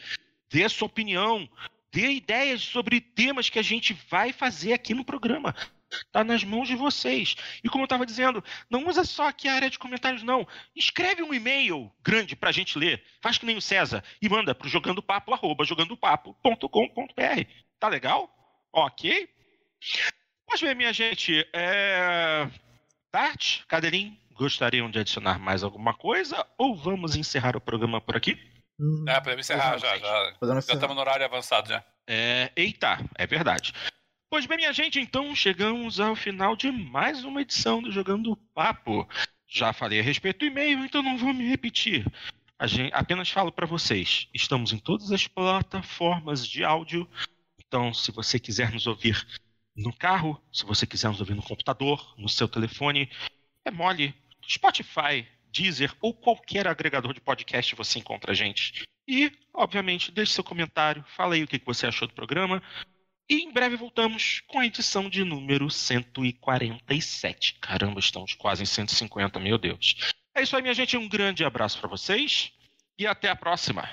[SPEAKER 1] dê sua opinião, dê ideias sobre temas que a gente vai fazer aqui no programa. Está nas mãos de vocês. E como eu estava dizendo, não usa só aqui a área de comentários, não. Escreve um e-mail grande para a gente ler. Faz que nem o César e manda para o jogandopapo, arroba jogandopapo.com.br. Tá legal? Ok? Pois bem, minha gente. É... Tart, Cadelinho, gostariam de adicionar mais alguma coisa? Ou vamos encerrar o programa por aqui?
[SPEAKER 3] Hum,
[SPEAKER 2] É, podemos encerrar já, já. Já estamos no horário avançado já.
[SPEAKER 1] É, eita, é verdade. Pois bem, minha gente, então chegamos ao final de mais uma edição do Jogando Papo. Já falei a respeito do e-mail, então não vou me repetir. Gente, apenas falo para vocês, estamos em todas as plataformas de áudio. Então, se você quiser nos ouvir no carro, se você quiser nos ouvir no computador, no seu telefone, é mole. Spotify, Deezer ou qualquer agregador de podcast você encontra a gente. E, obviamente, deixe seu comentário, fala aí o que você achou do programa. E em breve voltamos com a edição de número 147. Caramba, estamos quase em 150, meu Deus. É isso aí, minha gente. Um grande abraço para vocês e até a próxima.